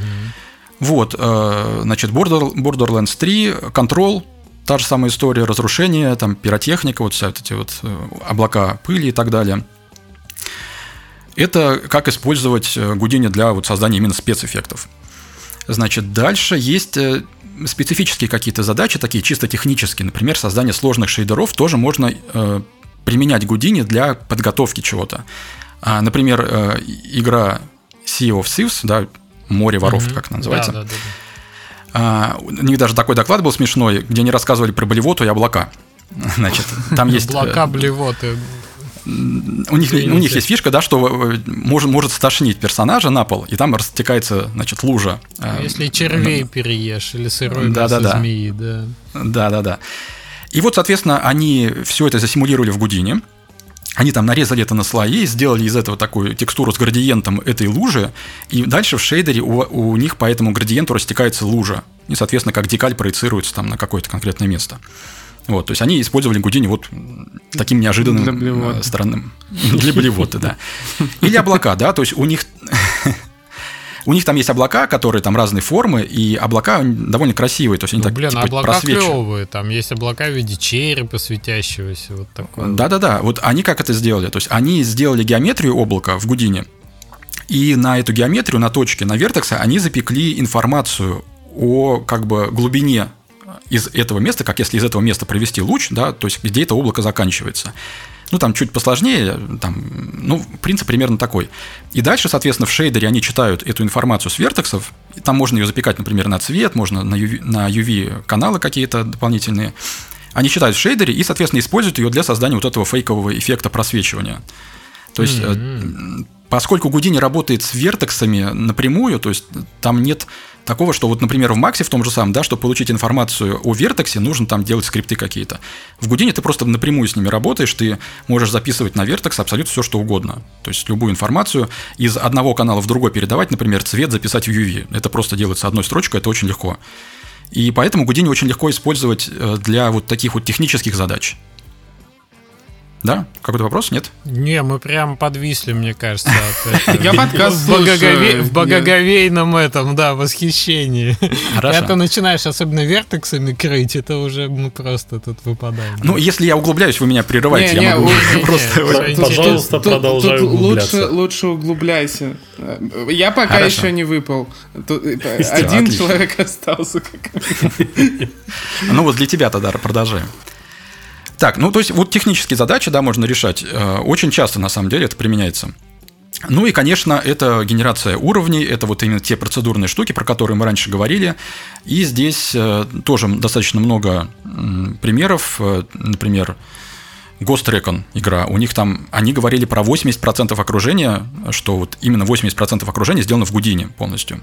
Вот, э, значит, Border, Borderlands 3, Control, та же самая история, разрушение, там, пиротехника, вот все вот эти вот э, облака пыли и так далее. Это как использовать э, для вот создания именно спецэффектов. Значит, дальше есть э, специфические какие-то задачи, такие чисто технические, например, создание сложных шейдеров тоже можно э, применять Гудини для подготовки чего-то. А, например, э, игра Sea of Thieves, да, море воров, mm-hmm. как она называется. Да, да, да. А, у них даже такой доклад был смешной, где они рассказывали про блевоту и облака. Значит, там есть... Облака, блевоты у них, у них есть фишка, да, что э, может, может стошнить персонажа на пол, и там растекается, значит, лужа. Э, Если червей переешь или сырой да, да, да. змеи, да. Да, да, да. И вот, соответственно, они все это засимулировали в Гудине. Они там нарезали это на слои, сделали из этого такую текстуру с градиентом этой лужи, и дальше в шейдере у, у них по этому градиенту растекается лужа. И, соответственно, как декаль проецируется там на какое-то конкретное место. Вот, то есть они использовали Гудини вот таким неожиданным для э, странным для блевоты, да. Или облака, да, то есть у них у них там есть облака, которые там разные формы, и облака довольно красивые, то есть они ну, так блин, типа, облака клевые, там есть облака в виде черепа светящегося, вот такое. Да-да-да, вот они как это сделали, то есть они сделали геометрию облака в Гудине, и на эту геометрию, на точке, на вертексе они запекли информацию о как бы глубине из этого места, как если из этого места провести луч, да, то есть где это облако заканчивается. Ну, там чуть посложнее, там, ну, принцип примерно такой. И дальше, соответственно, в шейдере они читают эту информацию с вертексов, и там можно ее запекать, например, на цвет, можно на UV, на UV каналы какие-то дополнительные. Они читают в шейдере и, соответственно, используют ее для создания вот этого фейкового эффекта просвечивания. То есть, mm-hmm. поскольку Гудини работает с вертексами напрямую, то есть там нет такого, что вот, например, в Максе в том же самом, да, чтобы получить информацию о вертексе, нужно там делать скрипты какие-то. В Гудине ты просто напрямую с ними работаешь, ты можешь записывать на вертекс абсолютно все, что угодно. То есть любую информацию из одного канала в другой передавать, например, цвет записать в UV. Это просто делается одной строчкой, это очень легко. И поэтому Гудини очень легко использовать э, для вот таких вот технических задач. Да? Какой-то вопрос? Нет? Не, мы прям подвисли, мне кажется. Я подкаст В боговейном этом, да, восхищении. Когда ты начинаешь особенно вертексами крыть, это уже мы просто тут выпадаем. Ну, если я углубляюсь, вы меня прерываете, я могу просто... Пожалуйста, продолжай углубляться. Лучше углубляйся. Я пока еще не выпал. Один человек остался. Ну вот для тебя тогда продолжаем. Так, ну то есть вот технические задачи, да, можно решать. Э, очень часто на самом деле это применяется. Ну и, конечно, это генерация уровней, это вот именно те процедурные штуки, про которые мы раньше говорили. И здесь э, тоже достаточно много примеров. Э, например, Ghost Recon игра, у них там, они говорили про 80% окружения, что вот именно 80% окружения сделано в Гудине полностью.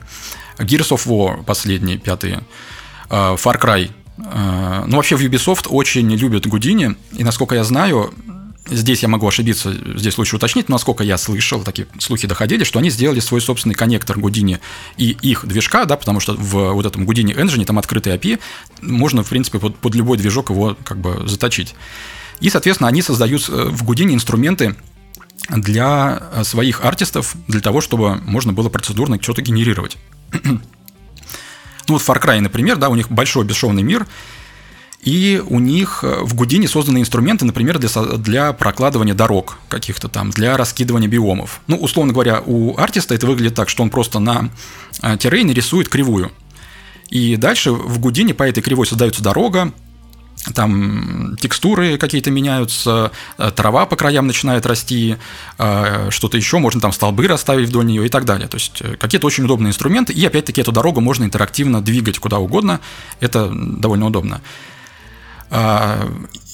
Gears of War последние, пятые. Far Cry ну, вообще в Ubisoft очень любят Гудини, и насколько я знаю, здесь я могу ошибиться, здесь лучше уточнить, но насколько я слышал, такие слухи доходили, что они сделали свой собственный коннектор Гудини и их движка, да, потому что в вот этом Гудини Engine там открытый API, можно, в принципе, под, под любой движок его как бы заточить. И, соответственно, они создают э, в Гудини инструменты для э, своих артистов, для того, чтобы можно было процедурно что-то генерировать. Ну вот Far Cry, например, да, у них большой бесшовный мир, и у них э, в Гудине созданы инструменты, например, для, для прокладывания дорог каких-то там, для раскидывания биомов. Ну, условно говоря, у артиста это выглядит так, что он просто на э, террейне рисует кривую. И дальше в Гудине по этой кривой создается дорога, там текстуры какие-то меняются, э, трава по краям начинает расти, э, что-то еще, можно там столбы расставить вдоль нее и так далее. То есть э, какие-то очень удобные инструменты, и опять-таки эту дорогу можно интерактивно двигать куда угодно, это довольно удобно. А,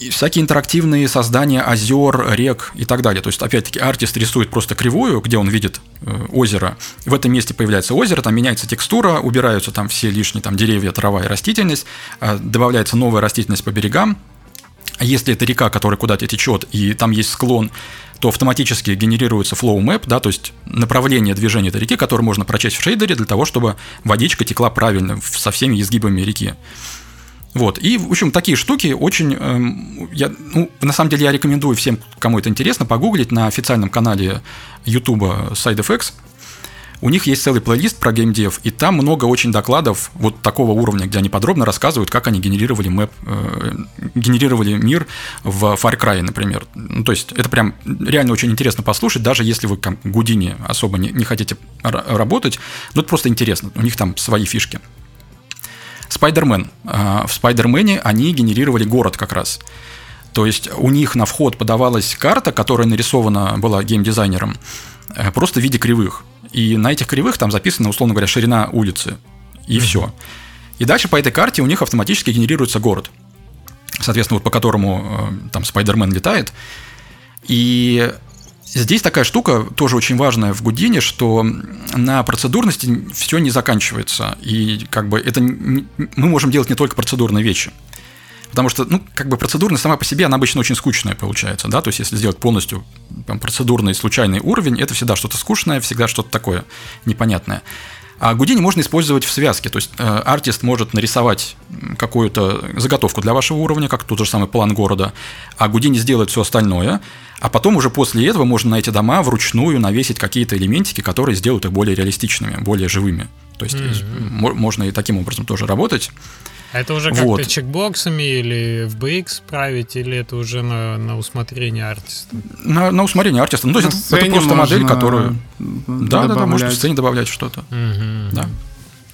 всякие интерактивные создания озер, рек и так далее. То есть, опять-таки, артист рисует просто кривую, где он видит э, озеро. В этом месте появляется озеро, там меняется текстура, убираются там все лишние там, деревья, трава и растительность, а, добавляется новая растительность по берегам. Если это река, которая куда-то течет, и там есть склон, то автоматически генерируется flow map, да, то есть направление движения этой реки, которое можно прочесть в шейдере для того, чтобы водичка текла правильно со всеми изгибами реки. Вот. И, в общем, такие штуки очень... Эм, я, ну, на самом деле, я рекомендую всем, кому это интересно, погуглить на официальном канале YouTube SideFX. У них есть целый плейлист про геймдев, и там много очень докладов вот такого уровня, где они подробно рассказывают, как они генерировали мэп, э, генерировали мир в Far Cry, например. Ну, то есть это прям реально очень интересно послушать, даже если вы там Гудини особо не, не хотите работать, но это просто интересно, у них там свои фишки. Спайдермен. В Спайдермене они генерировали город как раз. То есть у них на вход подавалась карта, которая нарисована была геймдизайнером, э, просто в виде кривых. И на этих кривых там записана, условно говоря, ширина улицы. И mm-hmm. все. И дальше по этой карте у них автоматически генерируется город. Соответственно, вот по которому э, там Спайдермен летает. И Здесь такая штука тоже очень важная в Гудине, что на процедурности все не заканчивается. И как бы это мы можем делать не только процедурные вещи. Потому что, ну, как бы процедурность сама по себе, она обычно очень скучная получается, да, то есть если сделать полностью там, процедурный случайный уровень, это всегда что-то скучное, всегда что-то такое непонятное. А Гудини можно использовать в связке, то есть э, артист может нарисовать какую-то заготовку для вашего уровня, как тот же самый план города, а Гудини сделает все остальное, а потом уже после этого можно на эти дома вручную навесить какие-то элементики, которые сделают их более реалистичными, более живыми. То есть mm-hmm. можно и таким образом тоже работать. А это уже как-то вот. чекбоксами или в BX править, или это уже на, на усмотрение артиста? На, на усмотрение артиста. Ну, то есть это, это просто модель, которую... Да, да, да, можно в сцене добавлять что-то. Угу. Да.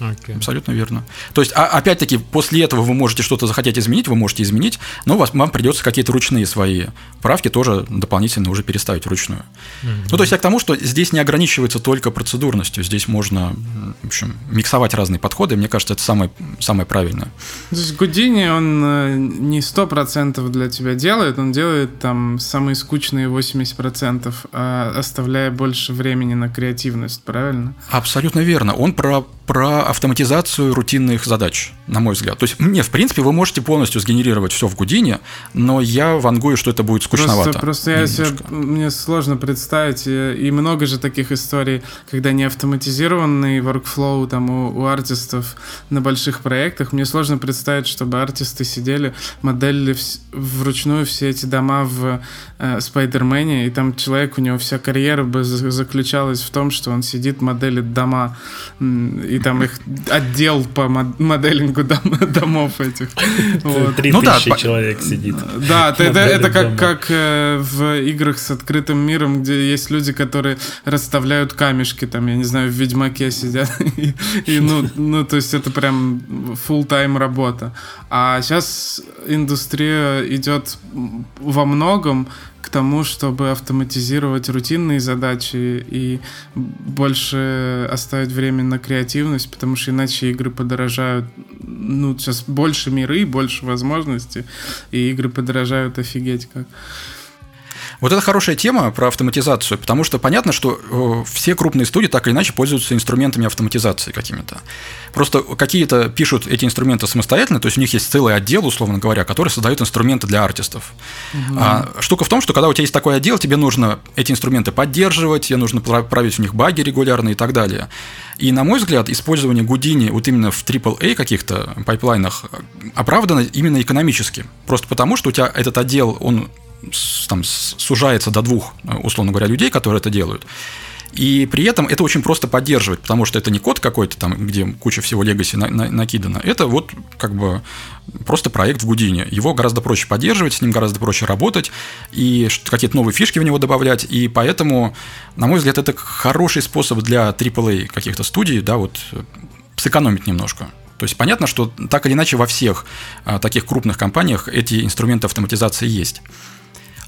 Okay. Абсолютно верно. То есть, а, опять-таки, после этого вы можете что-то захотеть изменить, вы можете изменить, но вас, вам придется какие-то ручные свои правки тоже дополнительно уже переставить вручную. Mm-hmm. Ну, то есть, я к тому, что здесь не ограничивается только процедурностью, здесь можно, в общем, миксовать разные подходы, мне кажется, это самое, самое правильное. То есть, Гудини, он э, не 100% для тебя делает, он делает там самые скучные 80%, а оставляя больше времени на креативность, правильно? Абсолютно верно. Он про, про автоматизацию рутинных задач, на мой взгляд. То есть, мне, в принципе, вы можете полностью сгенерировать все в Гудине, но я вангую, что это будет скучновато. Просто, просто я себе, мне сложно представить, и, и много же таких историй, когда не автоматизированный workflow там у, у артистов на больших проектах, мне сложно представить, чтобы артисты сидели, моделили вручную все эти дома в э, Спайдермене, и там человек, у него вся карьера бы заключалась в том, что он сидит, моделит дома, и там их отдел по моделингу дом, домов этих. Три ну, тысячи да, человек сидит. Да, это, это как, как э, в играх с открытым миром, где есть люди, которые расставляют камешки, там, я не знаю, в Ведьмаке сидят. и, и, ну, ну, то есть это прям full тайм работа. А сейчас индустрия идет во многом к тому, чтобы автоматизировать рутинные задачи и больше оставить время на креативность, потому что иначе игры подорожают. Ну, сейчас больше миры, больше возможностей, и игры подорожают офигеть как. Вот это хорошая тема про автоматизацию, потому что понятно, что э, все крупные студии так или иначе пользуются инструментами автоматизации какими-то. Просто какие-то пишут эти инструменты самостоятельно, то есть у них есть целый отдел, условно говоря, который создает инструменты для артистов. Угу. А, штука в том, что когда у тебя есть такой отдел, тебе нужно эти инструменты поддерживать, тебе нужно править в них баги регулярно и так далее. И, на мой взгляд, использование Гудини вот именно в AAA каких-то пайплайнах оправдано именно экономически. Просто потому, что у тебя этот отдел, он там, сужается до двух, условно говоря, людей, которые это делают. И при этом это очень просто поддерживать, потому что это не код какой-то там, где куча всего легаси на, на, накидана. Это вот как бы просто проект в Гудине. Его гораздо проще поддерживать, с ним гораздо проще работать и какие-то новые фишки в него добавлять. И поэтому, на мой взгляд, это хороший способ для AAA каких-то студий, да, вот сэкономить немножко. То есть понятно, что так или иначе во всех а, таких крупных компаниях эти инструменты автоматизации есть.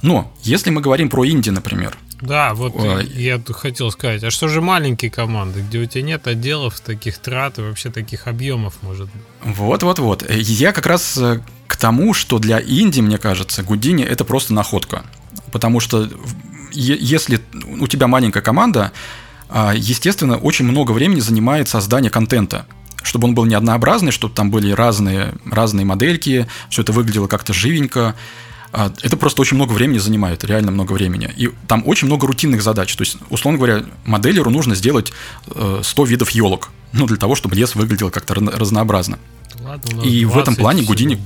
Но если мы говорим про Инди, например. Да, вот а, я хотел сказать, а что же маленькие команды, где у тебя нет отделов таких трат и вообще таких объемов, может быть? Вот-вот-вот. Я как раз э, к тому, что для Инди, мне кажется, Гудини это просто находка. Потому что если у тебя маленькая команда, а, естественно, очень много времени занимает создание контента чтобы он был не однообразный, чтобы там были разные, разные модельки, все это выглядело как-то живенько. А, это просто очень много времени занимает, реально много времени. И там очень много рутинных задач. То есть, условно говоря, моделеру нужно сделать 100 э, видов елок, ну, для того, чтобы лес выглядел как-то разнообразно. Ладно, и в этом плане Гудини...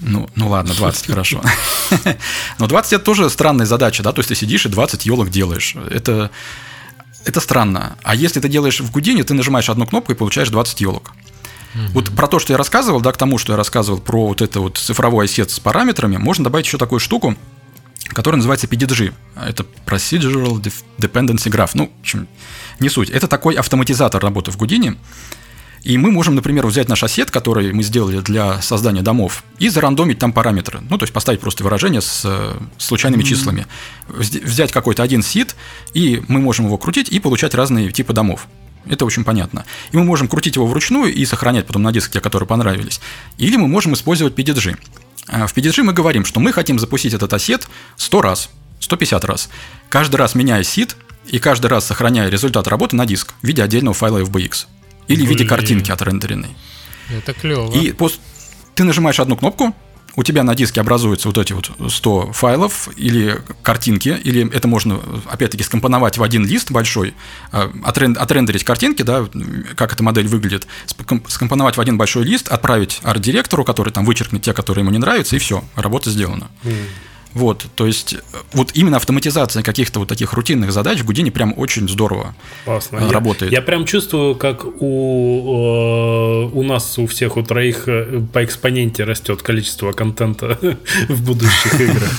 Ну, ну ладно, 20, хорошо. Но 20 это тоже странная задача, да, то есть ты сидишь и 20 елок делаешь. Это, это странно. А если ты делаешь в Гудине, ты нажимаешь одну кнопку и получаешь 20 елок. Угу. Вот про то, что я рассказывал, да, к тому, что я рассказывал про вот это вот цифровой осет с параметрами, можно добавить еще такую штуку, которая называется PDG. Это Procedural Dependency Graph. Ну, в общем, не суть. Это такой автоматизатор работы в Гудине. И мы можем, например, взять наш осет, который мы сделали для создания домов, и зарандомить там параметры. Ну, то есть поставить просто выражение с, с случайными mm-hmm. числами. Взять какой-то один сит, и мы можем его крутить и получать разные типы домов. Это очень понятно. И мы можем крутить его вручную и сохранять потом на диске, те, которые понравились. Или мы можем использовать PDG. А в PDG мы говорим, что мы хотим запустить этот осет 100 раз, 150 раз. Каждый раз меняя сид и каждый раз сохраняя результат работы на диск в виде отдельного файла FBX. Или Блин. в виде картинки отрендеренной. Это клево. И пост... ты нажимаешь одну кнопку, у тебя на диске образуются вот эти вот 100 файлов или картинки, или это можно, опять-таки, скомпоновать в один лист большой, а, отрендерить картинки, да, как эта модель выглядит, скомпоновать в один большой лист, отправить арт-директору, который там вычеркнет те, которые ему не нравятся, и все, работа сделана. Mm. Вот, то есть, вот именно автоматизация каких-то вот таких рутинных задач в Гудине прям очень здорово Классно. Э, работает. Я, я прям чувствую, как у, э, у нас, у всех, у троих э, по экспоненте растет количество контента в будущих играх.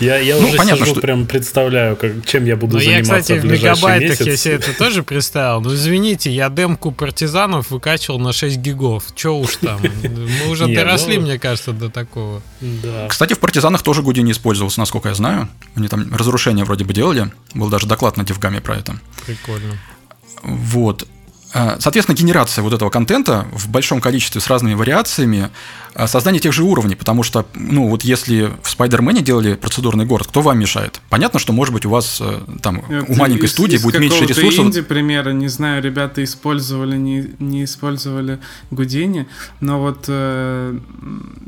Я, я ну, уже понятно, сижу, что... прям представляю, как, чем я буду Но ну, заниматься я, кстати, в, в мегабайтах месяц. я себе это тоже представил. Ну, извините, я демку партизанов выкачивал на 6 гигов. Че уж там. Мы уже доросли, ну, мне кажется, до такого. Да. Кстати, в партизанах тоже Гуди не использовался, насколько я знаю. Они там разрушения вроде бы делали. Был даже доклад на Девгаме про это. Прикольно. Вот. А, соответственно, генерация вот этого контента в большом количестве с разными вариациями, а, создание тех же уровней, потому что, ну, вот если в Спайдермене делали процедурный город, кто вам мешает? Понятно, что, может быть, у вас э, там Это у маленькой из, студии из будет меньше ресурсов. инди примера, не знаю, ребята использовали, не, не использовали Гудини, но вот, э,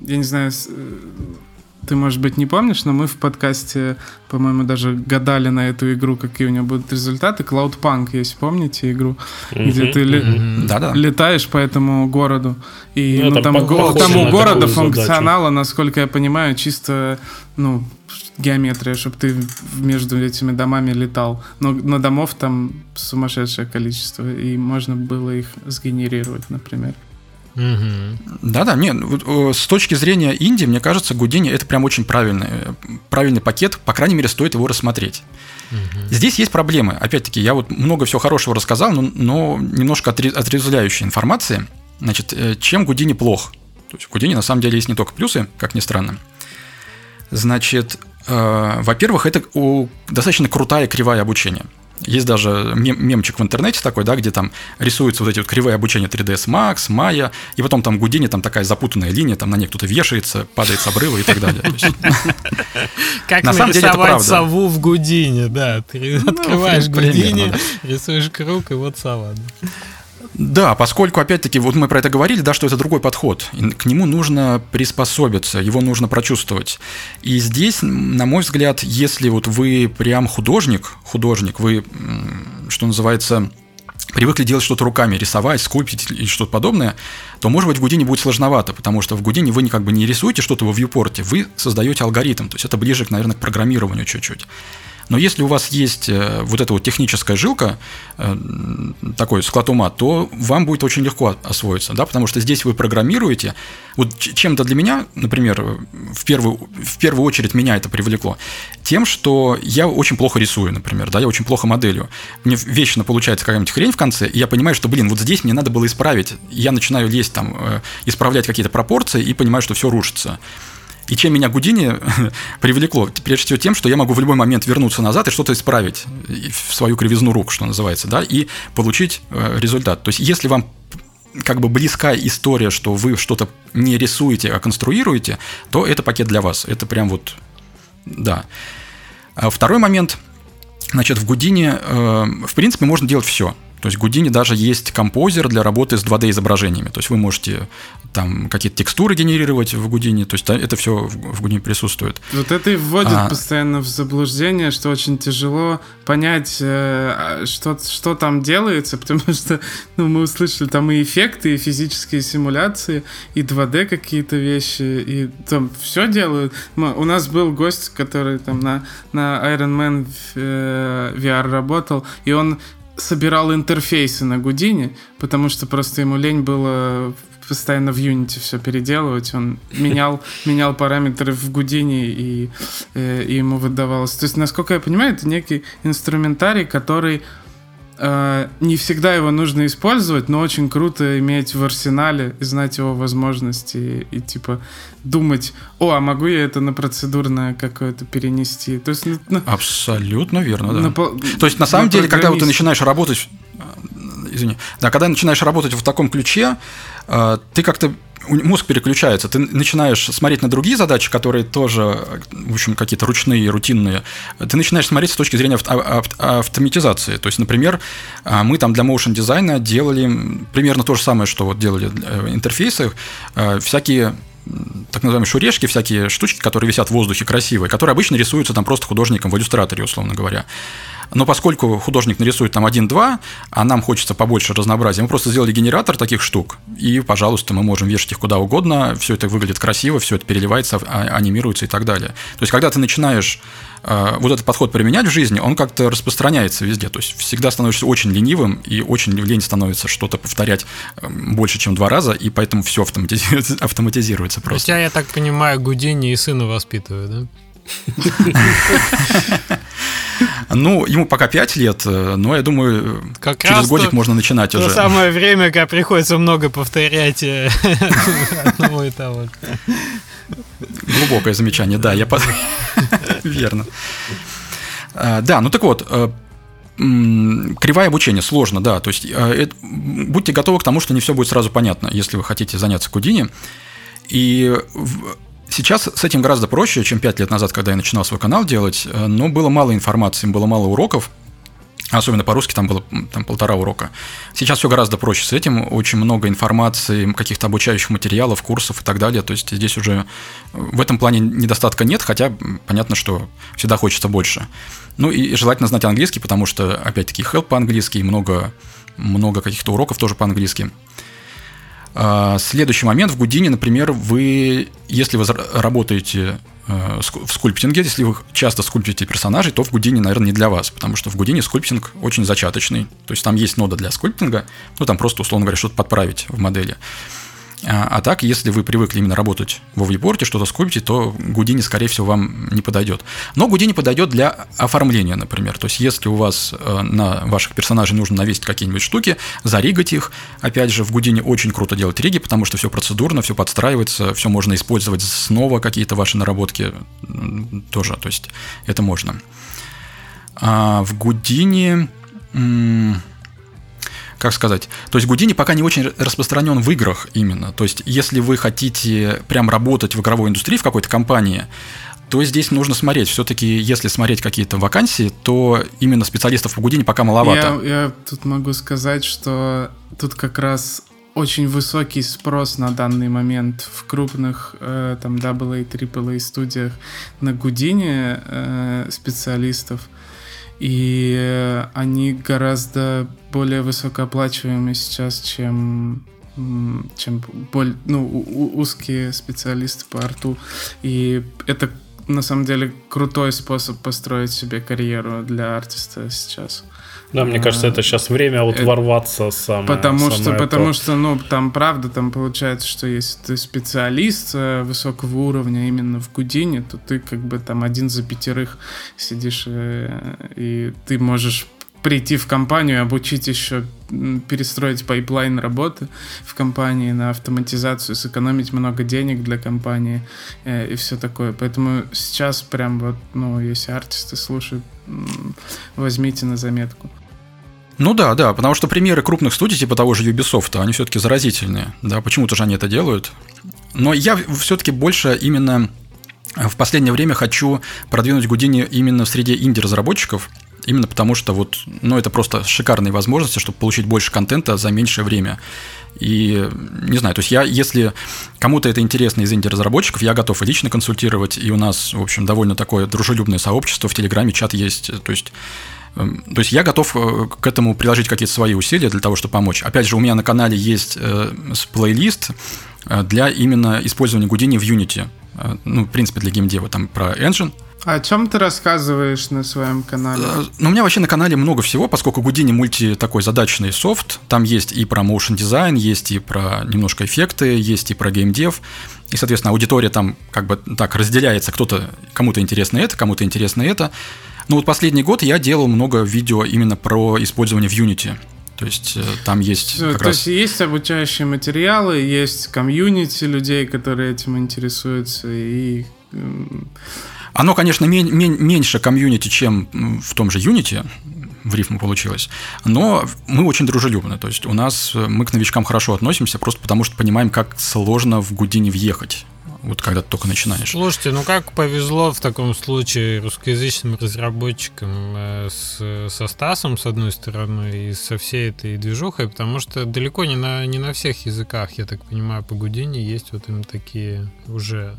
я не знаю, ты, может быть, не помнишь, но мы в подкасте, по-моему, даже гадали на эту игру, какие у нее будут результаты. Cloudpunk есть, помните игру? Mm-hmm. Где ты mm-hmm. летаешь по этому городу. И ну, ну, там, го- там у города функционала, задачу. насколько я понимаю, чисто ну, геометрия, чтобы ты между этими домами летал. Но на домов там сумасшедшее количество, и можно было их сгенерировать, например. Да-да, нет, с точки зрения Индии, мне кажется, Гудини это прям очень правильный, правильный пакет, по крайней мере, стоит его рассмотреть. Угу. Здесь есть проблемы. Опять-таки, я вот много всего хорошего рассказал, но, но немножко отрезвляющей информации. Значит, э, чем Гудини плох? То есть в Гудини на самом деле есть не только плюсы, как ни странно. Значит, э, во-первых, это у, достаточно крутая кривая обучения. Есть даже мем мемчик в интернете такой, да, где там рисуются вот эти вот кривые обучения 3ds Max, Maya, и потом там Гудини, там такая запутанная линия, там на ней кто-то вешается, падает с обрыва и так далее. Как на самом деле это правда. сову в Гудине, да. Ты ну, открываешь Гудини, рисуешь круг, и вот сова. Да, поскольку, опять-таки, вот мы про это говорили, да, что это другой подход. К нему нужно приспособиться, его нужно прочувствовать. И здесь, на мой взгляд, если вот вы прям художник, художник, вы, что называется, привыкли делать что-то руками, рисовать, скульптить и что-то подобное, то, может быть, в Гудине будет сложновато, потому что в Гудине вы как бы не рисуете что-то во вьюпорте, вы создаете алгоритм, то есть это ближе, наверное, к программированию чуть-чуть. Но если у вас есть э, вот эта вот техническая жилка, э, такой склад ума, то вам будет очень легко освоиться, да, потому что здесь вы программируете. Вот чем-то для меня, например, в первую, в первую очередь меня это привлекло, тем, что я очень плохо рисую, например, да, я очень плохо моделью. Мне вечно получается какая-нибудь хрень в конце, и я понимаю, что, блин, вот здесь мне надо было исправить. Я начинаю лезть там, э, исправлять какие-то пропорции и понимаю, что все рушится. И чем меня Гудини привлекло? Прежде всего тем, что я могу в любой момент вернуться назад и что-то исправить в свою кривизну рук, что называется, да, и получить э, результат. То есть если вам как бы близка история, что вы что-то не рисуете, а конструируете, то это пакет для вас. Это прям вот, да. А второй момент, значит, в Гудине, э, в принципе, можно делать все. То есть в Гудине даже есть композер для работы с 2D изображениями. То есть вы можете там какие-то текстуры генерировать в Гудине, то есть это все в Гудине присутствует. Вот это и вводит а... постоянно в заблуждение, что очень тяжело понять, э, а, что, что там делается, потому что ну, мы услышали там и эффекты, и физические симуляции, и 2D какие-то вещи, и там все делают. Мы, у нас был гость, который там на, на Iron Man э, VR работал, и он собирал интерфейсы на Гудине, потому что просто ему лень было постоянно в Unity все переделывать. Он менял, менял параметры в Гудине и, э, и ему выдавалось. То есть, насколько я понимаю, это некий инструментарий, который э, не всегда его нужно использовать, но очень круто иметь в арсенале и знать его возможности и, и типа думать, о, а могу я это на процедурное какое-то перенести? То есть, ну, Абсолютно верно, да. На, То есть, на самом на деле, когда вот ты начинаешь работать извини, да, когда начинаешь работать в таком ключе, э, ты как-то мозг переключается, ты начинаешь смотреть на другие задачи, которые тоже, в общем, какие-то ручные, рутинные. Ты начинаешь смотреть с точки зрения автоматизации. То есть, например, э, мы там для motion дизайна делали примерно то же самое, что вот делали в интерфейсах, э, всякие так называемые шурешки, всякие штучки, которые висят в воздухе красивые, которые обычно рисуются там просто художником в иллюстраторе, условно говоря. Но поскольку художник нарисует там один-два, а нам хочется побольше разнообразия, мы просто сделали генератор таких штук, и, пожалуйста, мы можем вешать их куда угодно, все это выглядит красиво, все это переливается, а, анимируется и так далее. То есть, когда ты начинаешь э, вот этот подход применять в жизни, он как-то распространяется везде. То есть всегда становишься очень ленивым, и очень лень становится что-то повторять э, больше, чем два раза, и поэтому все автоматизируется, автоматизируется просто. Хотя, я так понимаю, Гудини и сына воспитывают, да? Ну, ему пока 5 лет, э, но я думаю, как через годик можно начинать то уже. То самое время, когда приходится много повторять э, одного и того. Глубокое замечание, да, я. Верно. А, да, ну так вот, э, кривая обучения сложно, да. То есть это, будьте готовы к тому, что не все будет сразу понятно, если вы хотите заняться Кудини. И Сейчас с этим гораздо проще, чем 5 лет назад, когда я начинал свой канал делать, но было мало информации, было мало уроков, Особенно по-русски там было там, полтора урока. Сейчас все гораздо проще с этим. Очень много информации, каких-то обучающих материалов, курсов и так далее. То есть здесь уже в этом плане недостатка нет, хотя понятно, что всегда хочется больше. Ну и желательно знать английский, потому что, опять-таки, help по-английски, много, много каких-то уроков тоже по-английски. А, следующий момент. В Гудине, например, вы, если вы работаете э, в скульптинге, если вы часто скульптите персонажей, то в Гудине, наверное, не для вас, потому что в Гудине скульптинг очень зачаточный. То есть там есть нода для скульптинга, ну там просто, условно говоря, что-то подправить в модели. А, а так, если вы привыкли именно работать во вьюпорте, что-то скульптить, то Гудини, скорее всего, вам не подойдет. Но Гудини подойдет для оформления, например. То есть, если у вас э, на ваших персонажей нужно навесить какие-нибудь штуки, заригать их. Опять же, в Гудини очень круто делать риги, потому что все процедурно, все подстраивается, все можно использовать снова, какие-то ваши наработки тоже. То есть, это можно. А в Гудини как сказать, то есть Гудини пока не очень распространен в играх именно. То есть если вы хотите прям работать в игровой индустрии в какой-то компании, то здесь нужно смотреть. Все-таки, если смотреть какие-то вакансии, то именно специалистов по Гудини пока маловато. Я, я тут могу сказать, что тут как раз очень высокий спрос на данный момент в крупных э, там AA, AAA студиях на Гудини э, специалистов и э, они гораздо более высокооплачиваемые сейчас, чем чем более, ну, узкие специалисты по арту. И это на самом деле крутой способ построить себе карьеру для артиста сейчас. Да, мне кажется, это сейчас время вот это, ворваться самое. Потому что, потому что, ну, там правда, там получается, что если ты специалист э, высокого уровня именно в Гудине, то ты как бы там один за пятерых сидишь и, э, и ты можешь прийти в компанию, обучить еще, перестроить пайплайн работы в компании на автоматизацию, сэкономить много денег для компании э, и все такое. Поэтому сейчас прям вот, ну, если артисты слушают, возьмите на заметку. Ну да, да, потому что примеры крупных студий, типа того же Ubisoft, они все-таки заразительные. Да, почему-то же они это делают. Но я все-таки больше именно в последнее время хочу продвинуть Гудини именно в среде инди-разработчиков, Именно потому что вот, ну, это просто шикарные возможности, чтобы получить больше контента за меньшее время. И не знаю, то есть я, если кому-то это интересно из инди-разработчиков, я готов лично консультировать, и у нас, в общем, довольно такое дружелюбное сообщество, в Телеграме чат есть, то есть то есть я готов э, к этому приложить какие-то свои усилия для того, чтобы помочь. Опять же, у меня на канале есть э, плейлист э, для именно использования Гудини в Unity. Ну, в принципе, для геймдева, там про Engine, о чем ты рассказываешь на своем канале? Ну, у меня вообще на канале много всего, поскольку Гудини мульти такой задачный софт. Там есть и про motion дизайн, есть и про немножко эффекты, есть и про геймдев. И, соответственно, аудитория там как бы так разделяется. Кто-то, кому-то интересно это, кому-то интересно это. Но вот последний год я делал много видео именно про использование в Unity. То есть э, там есть Все, как То раз... есть есть обучающие материалы, есть комьюнити людей, которые этим интересуются, и оно, конечно, мень, мень, меньше комьюнити, чем в том же Unity, в рифму получилось, но мы очень дружелюбны. То есть у нас мы к новичкам хорошо относимся, просто потому что понимаем, как сложно в Гудине въехать вот когда ты только начинаешь. Слушайте, ну как повезло в таком случае русскоязычным разработчикам э, с, со Стасом, с одной стороны, и со всей этой движухой, потому что далеко не на, не на всех языках, я так понимаю, по Гудине есть вот им такие уже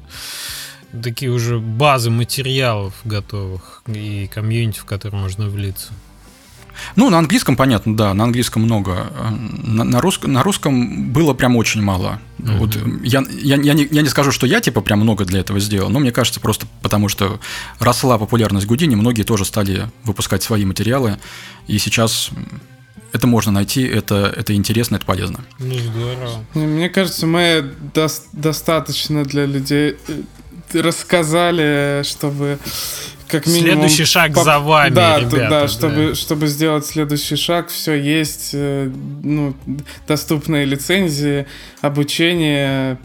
такие уже базы материалов готовых и комьюнити, в который можно влиться. Ну, на английском, понятно, да, на английском много. На, на, рус, на русском было прям очень мало. Uh-huh. Вот я, я, я, не, я не скажу, что я типа прям много для этого сделал, но мне кажется, просто потому что росла популярность Гудини, многие тоже стали выпускать свои материалы, и сейчас это можно найти, это, это интересно, это полезно. Ну, здорово. Мне кажется, мы до, достаточно для людей э, рассказали, чтобы как минимум... Следующий шаг по... за вами, да, ребята. Да, да, чтобы, чтобы сделать следующий шаг, все есть, э, ну, доступные лицензии, обучение,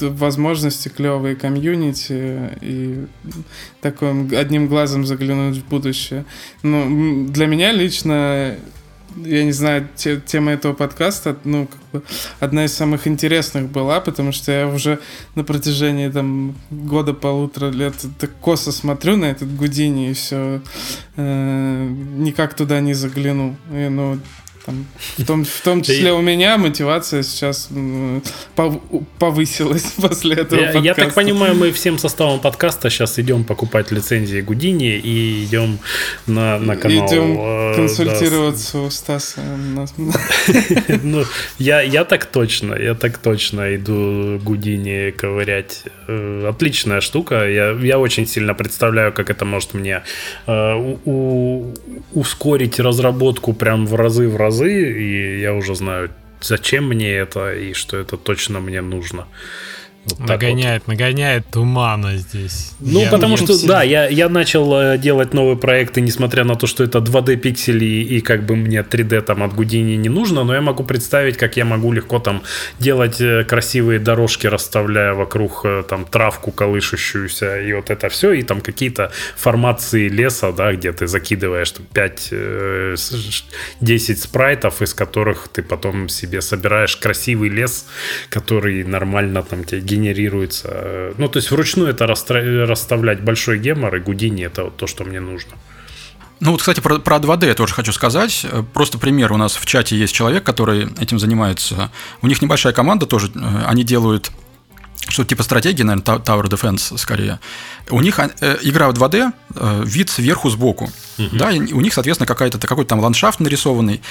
возможности клевые комьюнити и таким одним глазом заглянуть в будущее. Ну, для меня лично я не знаю, те, тема этого подкаста, ну, как бы одна из самых интересных была, потому что я уже на протяжении там года-полутора лет так косо смотрю на этот Гудини и все, э, никак туда не загляну. И, ну, там, в, том, в том числе у меня мотивация сейчас повысилась после этого я. Я так понимаю, мы всем составом подкаста сейчас идем покупать лицензии Гудини и идем на, на канал. Идем э, консультироваться да. у Стаса. Ну, я, я так точно, я так точно иду Гудини ковырять. Э, отличная штука. Я, я очень сильно представляю, как это может мне э, у, у, ускорить разработку прям в разы в разы разы, и я уже знаю, зачем мне это и что это точно мне нужно. Вот нагоняет, вот. нагоняет тумана здесь. Ну, я потому что, да, я, я начал э, делать новые проекты, несмотря на то, что это 2D пиксели и как бы мне 3D там от Гудини не нужно, но я могу представить, как я могу легко там делать э, красивые дорожки, расставляя вокруг э, там травку колышущуюся и вот это все, и там какие-то формации леса, да, где ты закидываешь 5-10 спрайтов, из которых ты потом себе собираешь красивый лес, который нормально там тебе генерируется. Ну, то есть вручную это расставлять большой гемор, и Гудини это вот то, что мне нужно. Ну вот, кстати, про, про 2D я тоже хочу сказать. Просто пример. У нас в чате есть человек, который этим занимается. У них небольшая команда тоже. Э, они делают что типа стратегии, наверное, Tower Defense скорее. У них э, игра в 2D, э, вид сверху сбоку. Uh-huh. Да, у них, соответственно, какая-то, какой-то там ландшафт нарисованный.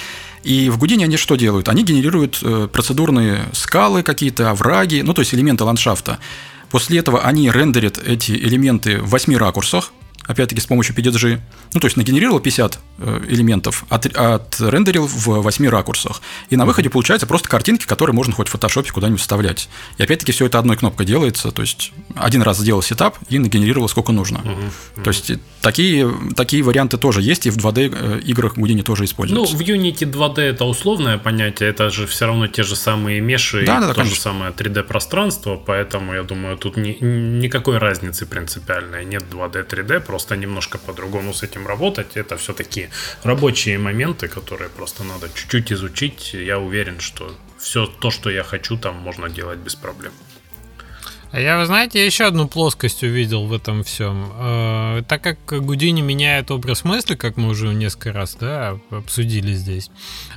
И в Гудине они что делают? Они генерируют э, процедурные скалы какие-то, овраги, ну, то есть элементы ландшафта. После этого они рендерят эти элементы в восьми ракурсах, опять-таки с помощью PDG, ну, то есть нагенерировал 50 э, элементов, от, отрендерил в 8 ракурсах. И на выходе получается просто картинки, которые можно хоть в фотошопе куда-нибудь вставлять. И опять-таки все это одной кнопкой делается, то есть один раз сделал сетап и нагенерировал сколько нужно. Угу. То есть такие, такие варианты тоже есть, и в 2D э, играх Houdini тоже используются. Ну, в Unity 2D это условное понятие, это же все равно те же самые меши, да, и да, то конечно. же самое 3D-пространство, поэтому я думаю, тут ни, никакой разницы принципиальной нет 2D, 3D, просто просто немножко по-другому с этим работать. Это все-таки рабочие моменты, которые просто надо чуть-чуть изучить. Я уверен, что все то, что я хочу, там можно делать без проблем. А я, вы знаете, еще одну плоскость увидел в этом всем. Э, так как Гудини меняет образ мысли, как мы уже несколько раз да, обсудили здесь,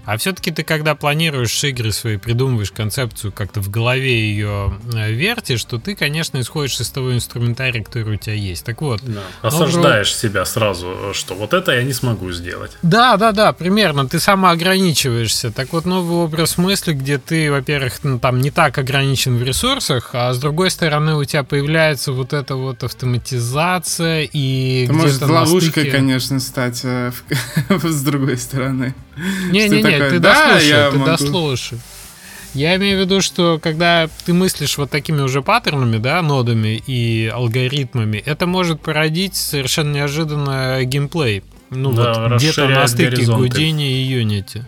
а все-таки ты, когда планируешь игры свои, придумываешь концепцию, как-то в голове ее э, вертишь, то ты, конечно, исходишь из того инструментария, который у тебя есть. Так вот. Да. Осаждаешь новый... себя сразу, что вот это я не смогу сделать. Да, да, да, примерно. Ты самоограничиваешься. Так вот, новый образ мысли, где ты, во-первых, ну, там не так ограничен в ресурсах, а с другой стороны, стороны у тебя появляется вот эта вот автоматизация и Это может ловушкой, стыке... конечно, стать э, с другой стороны. Не-не-не, ты да, дослушай, ты могу... дослушай. Я имею в виду, что когда ты мыслишь вот такими уже паттернами, да, нодами и алгоритмами, это может породить совершенно неожиданно геймплей. Ну да, вот где-то на стыке Houdini и Unity.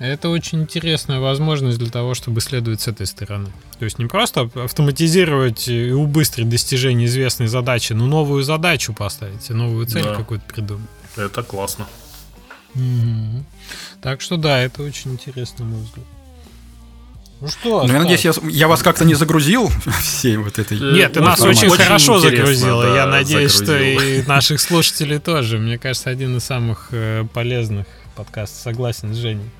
Это очень интересная возможность для того, чтобы исследовать с этой стороны. То есть не просто автоматизировать и убыстрить достижение известной задачи, но новую задачу поставить, новую цель да. какую-то придумать. Это классно. Угу. Так что да, это очень интересно, на мой взгляд. Ну что? Ну, я надеюсь, я, я вас как-то не загрузил всей вот этой. Нет, ты нас очень, очень хорошо загрузил. Да, я надеюсь, загрузил. что и наших слушателей тоже. Мне кажется, один из самых э, полезных подкаст. Согласен с Женей.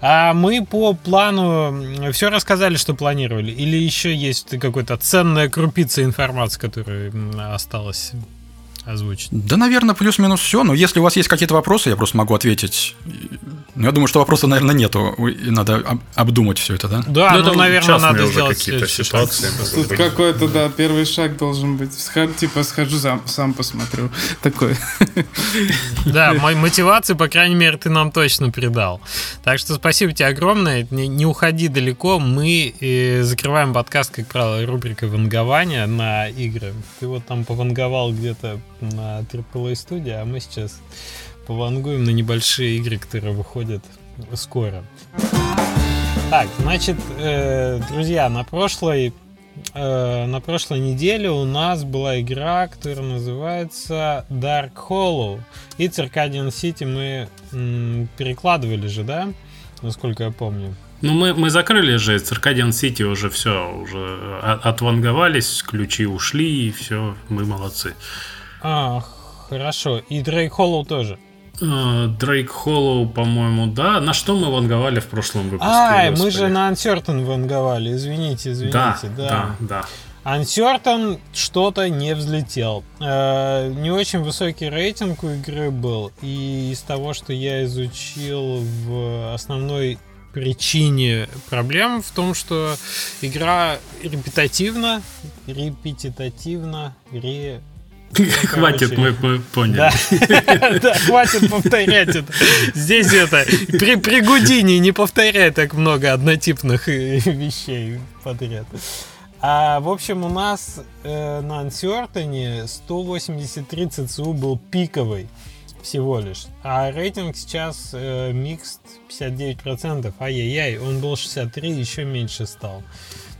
А мы по плану все рассказали, что планировали? Или еще есть какая-то ценная крупица информации, которая осталась озвучить? Да, наверное, плюс-минус все. Но если у вас есть какие-то вопросы, я просто могу ответить. Ну, я думаю, что вопросов, наверное, нету. И надо обдумать все это, да? Да, ну, ну наверное, надо сделать какие-то ситуации. Тут какой-то, да, первый шаг должен быть. Типа, схожу, сам, сам посмотрю. Такой. Да, мой мотивации, по крайней мере, ты нам точно придал. Так что спасибо тебе огромное. Не, не уходи далеко. Мы э, закрываем подкаст, как правило, рубрикой вангования на игры. Ты вот там пованговал где-то на AAA студии, а мы сейчас повангуем на небольшие игры, которые выходят скоро. Так, значит, э, друзья, на прошлой э, на прошлой неделе у нас была игра, которая называется Dark Hollow. И Circadian City мы м, перекладывали же, да? Насколько я помню. Ну, мы, мы закрыли же Circadian City уже все, уже отванговались, ключи ушли, и все, мы молодцы. А, хорошо. И Drake Hollow тоже. Дрейк Холлоу, по-моему, да. На что мы ванговали в прошлом выпуске? А, мы же на Uncertain ванговали. Извините, извините. Да, да, да. да. Uncertain что-то не взлетел. Э, не очень высокий рейтинг у игры был. И из того, что я изучил в основной причине проблем в том, что игра репетативна, репетитативна, ре, Хватит, мы, мы поняли. Да. да, хватит повторять это. Здесь это, при, при Гудине не повторяй так много однотипных вещей подряд. А, в общем, у нас э, на Uncertain 183 ЦЦУ был пиковый всего лишь. А рейтинг сейчас э, микст 59%. Ай-яй-яй, он был 63, еще меньше стал.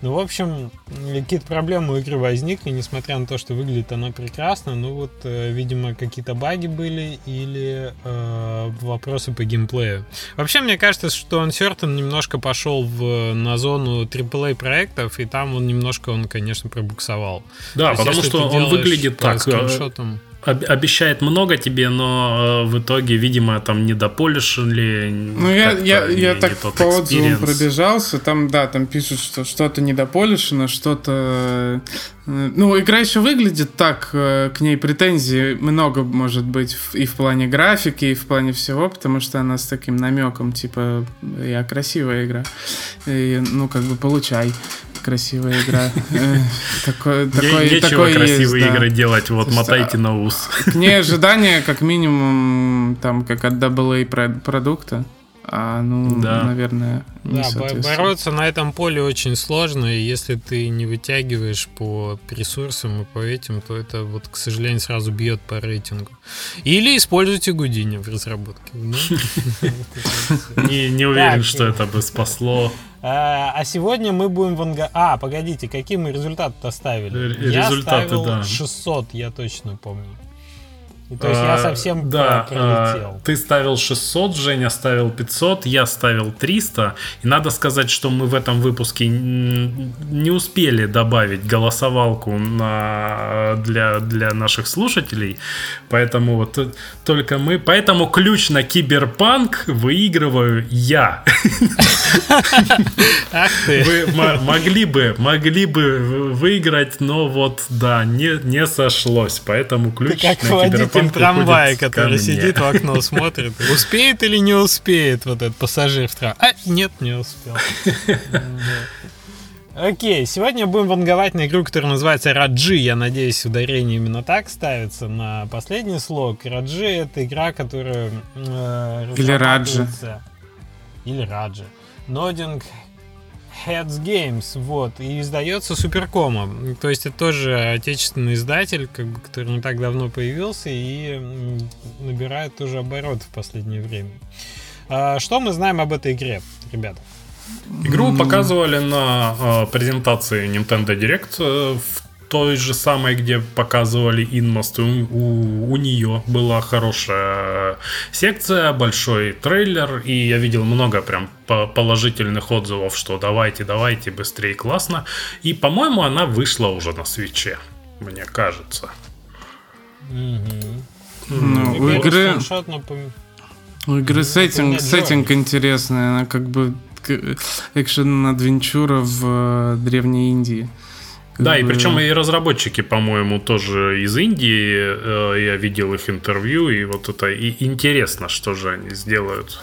Ну, в общем, какие-то проблемы у игры возникли, несмотря на то, что выглядит она прекрасно. Ну, вот, э, видимо, какие-то баги были или э, вопросы по геймплею. Вообще, мне кажется, что Uncertain немножко пошел в, на зону AAA проектов, и там он немножко, он, конечно, пробуксовал. Да, потому что он выглядит так. Скриншотом обещает много тебе, но э, в итоге, видимо, там не дополишили. Ну, я, я, я не, так не по отзывам пробежался, там, да, там пишут, что что-то недополишено, что-то... Э, ну, игра еще выглядит так, э, к ней претензий много может быть и в плане графики, и в плане всего, потому что она с таким намеком, типа, я красивая игра, и, ну, как бы, получай красивая игра. Такое, Нечего красивые игры делать, вот мотайте а, на ус. К ней ожидания, как минимум, там, как от AA продукта. А, ну, да. наверное, не Да, бороться на этом поле очень сложно, и если ты не вытягиваешь по ресурсам и по этим, то это вот, к сожалению, сразу бьет по рейтингу. Или используйте Гудини в разработке. Ну. Не уверен, что это бы спасло. А, а сегодня мы будем в анга... А, погодите, какие мы результаты оставили? Результаты, я ставил да. 600, я точно помню. И, то есть а, я совсем да, пролетел. А, ты ставил 600, Женя ставил 500, я ставил 300. И надо сказать, что мы в этом выпуске не успели добавить голосовалку на, для, для наших слушателей. Поэтому вот только мы... Поэтому ключ на киберпанк выигрываю я. Вы могли бы, могли бы выиграть, но вот, да, не, не сошлось. Поэтому ключ на киберпанк водитель трамвая, который сидит в окно, смотрит, успеет или не успеет вот этот пассажир в трамвае. А, нет, не успел. Окей, сегодня будем ванговать на игру, которая называется Раджи. Я надеюсь, ударение именно так ставится на последний слог. Раджи — это игра, которая... Э, Или Раджи. Или Раджи. Нодинг Heads Games, вот, и издается Суперкома. То есть это тоже отечественный издатель, как бы, который не так давно появился и набирает тоже оборот в последнее время. А, что мы знаем об этой игре, ребята? Игру показывали на э, презентации Nintendo Direct э, в той же самой, где показывали Инмост, у, у, у нее была хорошая секция, большой трейлер, и я видел много прям положительных отзывов, что давайте, давайте, быстрее, классно. И, по-моему, она вышла уже на свече, мне кажется. Mm-hmm. Ну, у игры... У игры сеттинг, сеттинг интересный, она как бы экшен-адвенчура в э, Древней Индии. Да, и причем и разработчики, по-моему, тоже из Индии. Э, я видел их интервью, и вот это и интересно, что же они сделают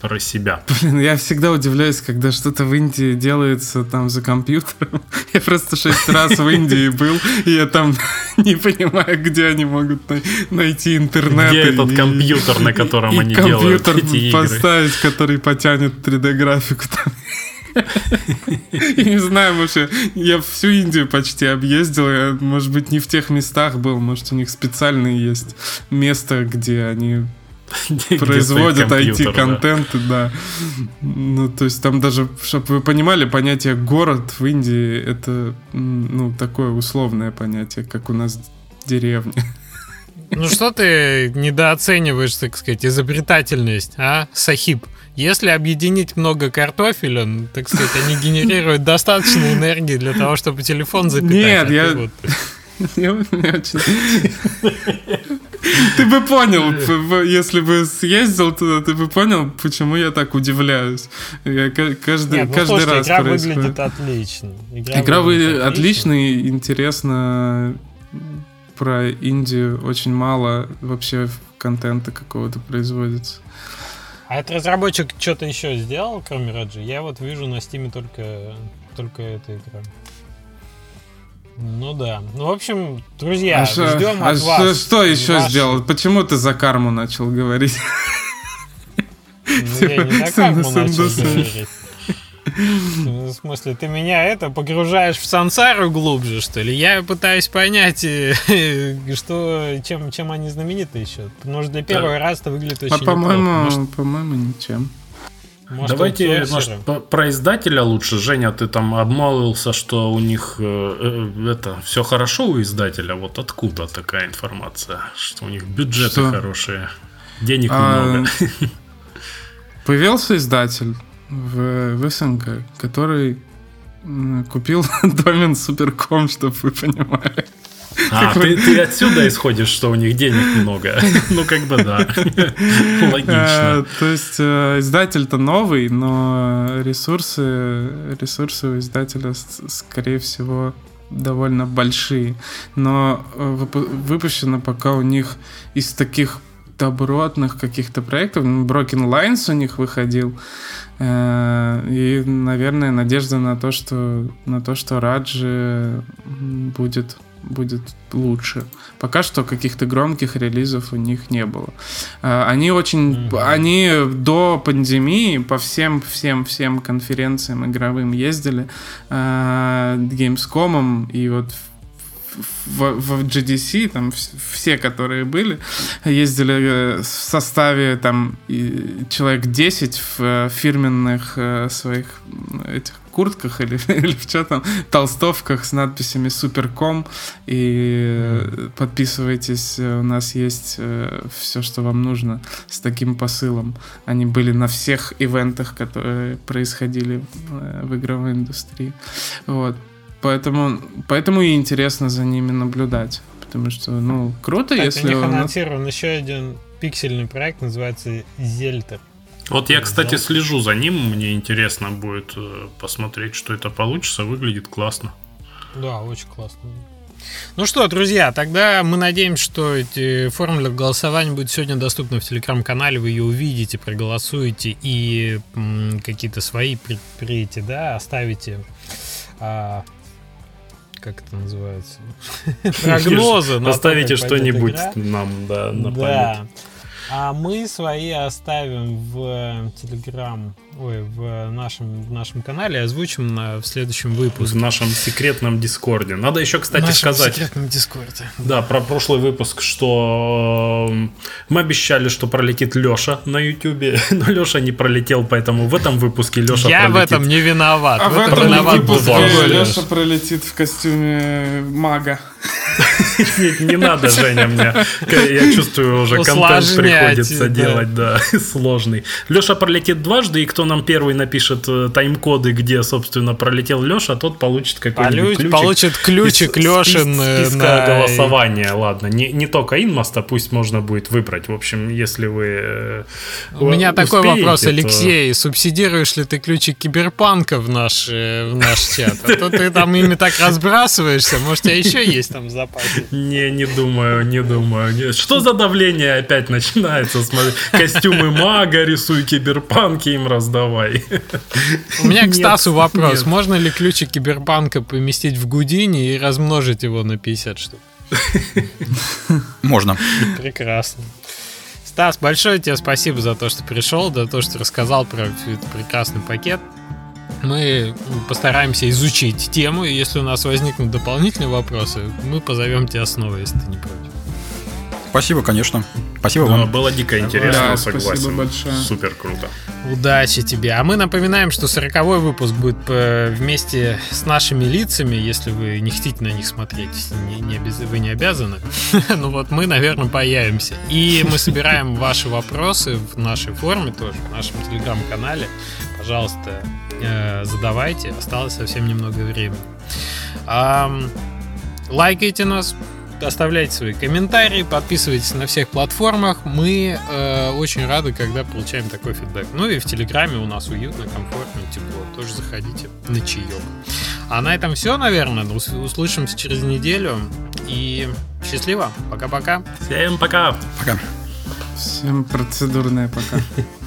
про себя. Блин, я всегда удивляюсь, когда что-то в Индии делается там за компьютером. Я просто шесть раз в Индии был, и я там не понимаю, где они могут найти интернет. Где этот компьютер, на котором они делают эти игры. поставить, который потянет 3D-графику там. Не знаю, может, я всю Индию почти объездил. Я, может быть, не в тех местах был. Может, у них специальное есть место, где они производят IT-контент, да. Ну, то есть там даже, чтобы вы понимали, понятие город в Индии это, ну, такое условное понятие, как у нас деревня. Ну что ты недооцениваешь, так сказать, изобретательность, а, Сахиб? Если объединить много картофеля, так сказать, они генерируют достаточно энергии для того, чтобы телефон запитать. Нет, я... Вот... Я очень... Ты бы понял, если бы съездил туда, ты бы понял, почему я так удивляюсь. Я каждый, Нет, ну, каждый слушайте, раз игра происходит. выглядит отлично. Игра, игра выглядит отлично и интересно про Индию очень мало вообще контента какого-то производится. А этот разработчик что-то еще сделал, кроме Раджи? Я вот вижу на стиме только, только эта игра. Ну да. Ну, в общем, друзья, а ждем а от вас. Что еще ваш... сделал? Почему ты за карму начал говорить? Ну, я не за карму начал говорить. В смысле, ты меня это погружаешь в сансару глубже, что ли? Я пытаюсь понять, э, что, чем, чем они знамениты еще. Потому что для первого да. раза это выглядит а очень А по-моему, по-моему, ничем. Может, Давайте может, про издателя лучше. Женя, ты там обмолвился, что у них э, э, это все хорошо у издателя. Вот откуда такая информация, что у них бюджеты что? хорошие, денег а, много. Появился издатель в, в СНГ, который купил домен Суперком, чтобы вы понимали. А, ты, ты отсюда исходишь, что у них денег много. Ну, как бы да. Логично. Э, то есть э, издатель-то новый, но ресурсы, ресурсы у издателя, скорее всего, довольно большие. Но э, выпущено пока у них из таких добротных каких-то проектов. Broken Lines у них выходил. И, наверное, надежда на то, что на то, что Раджи будет будет лучше. Пока что каких-то громких релизов у них не было. А, они очень, mm-hmm. они до пандемии по всем, всем, всем конференциям игровым ездили, а, Gamescom и вот в, в GDC, там все, которые были, ездили э, в составе там человек 10 в э, фирменных э, своих этих куртках или, или в что там, толстовках с надписями Суперком. И подписывайтесь, у нас есть все, что вам нужно с таким посылом. Они были на всех ивентах, которые происходили в игровой индустрии. Вот. Поэтому, поэтому и интересно за ними наблюдать. Потому что, ну, круто, так, если... У них анонсирован еще один пиксельный проект, называется Зельтер. Вот я, кстати, слежу за ним, мне интересно будет э, посмотреть, что это получится, выглядит классно. Да, очень классно. Ну что, друзья, тогда мы надеемся, что эти формула голосования будет сегодня доступна в телеграм-канале, вы ее увидите, проголосуете и какие-то свои предприятия, да, оставите а, как это называется? Прогнозы. Оставите что-нибудь нам, да, на память. А мы свои оставим в Телеграм, ой, в нашем, в нашем канале, озвучим на, в следующем выпуске. В нашем секретном Дискорде. Надо еще, кстати, в нашем сказать. секретном Дискорде. Да, про прошлый выпуск, что мы обещали, что пролетит Леша на Ютубе, но Леша не пролетел, поэтому в этом выпуске Леша Я пролетит. в этом не виноват. А в, этом виноват выпуске Леша пролетит в костюме мага. Не, не надо, Женя, мне. Я чувствую, уже контент приходится делать, да, сложный. Леша пролетит дважды, и кто нам первый напишет э, тайм-коды, где, собственно, пролетел Леша, тот получит какой-нибудь ключик. Получит ключик Лешин э, на... голосования, ладно. Не, только инмоста, пусть можно будет выбрать. В общем, если вы э, У меня такой вопрос, Алексей. Субсидируешь ли ты ключик Киберпанка в наш чат? А то ты там ими так разбрасываешься. Может, у тебя еще есть там в запасе? Не, не думаю, не думаю. Что за давление опять начинается? Смотри, костюмы мага рисуй, киберпанки им раздавай. У меня к Стасу вопрос. Можно ли ключик киберпанка поместить в Гудини и размножить его на 50 штук? Можно. Прекрасно. Стас, большое тебе спасибо за то, что пришел, за то, что рассказал про этот прекрасный пакет мы постараемся изучить тему, и если у нас возникнут дополнительные вопросы, мы позовем тебя снова, если ты не против. Спасибо, конечно. Спасибо ну, вам. Было дико интересно, да, согласен. Спасибо большое. Супер круто. Удачи тебе. А мы напоминаем, что 40 выпуск будет э, вместе с нашими лицами, если вы не хотите на них смотреть, не, не обяз... вы не обязаны. ну вот мы, наверное, появимся. И мы собираем ваши вопросы в нашей форме тоже, в нашем телеграм-канале. Пожалуйста, э, задавайте. Осталось совсем немного времени. Лайкайте нас, оставляйте свои комментарии, подписывайтесь на всех платформах. Мы э, очень рады, когда получаем такой фидбэк. Ну и в Телеграме у нас уютно, комфортно, тепло. Тоже заходите на чаек. А на этом все, наверное. Услышимся через неделю. И счастливо. Пока-пока. Всем пока. Пока. Всем процедурное пока.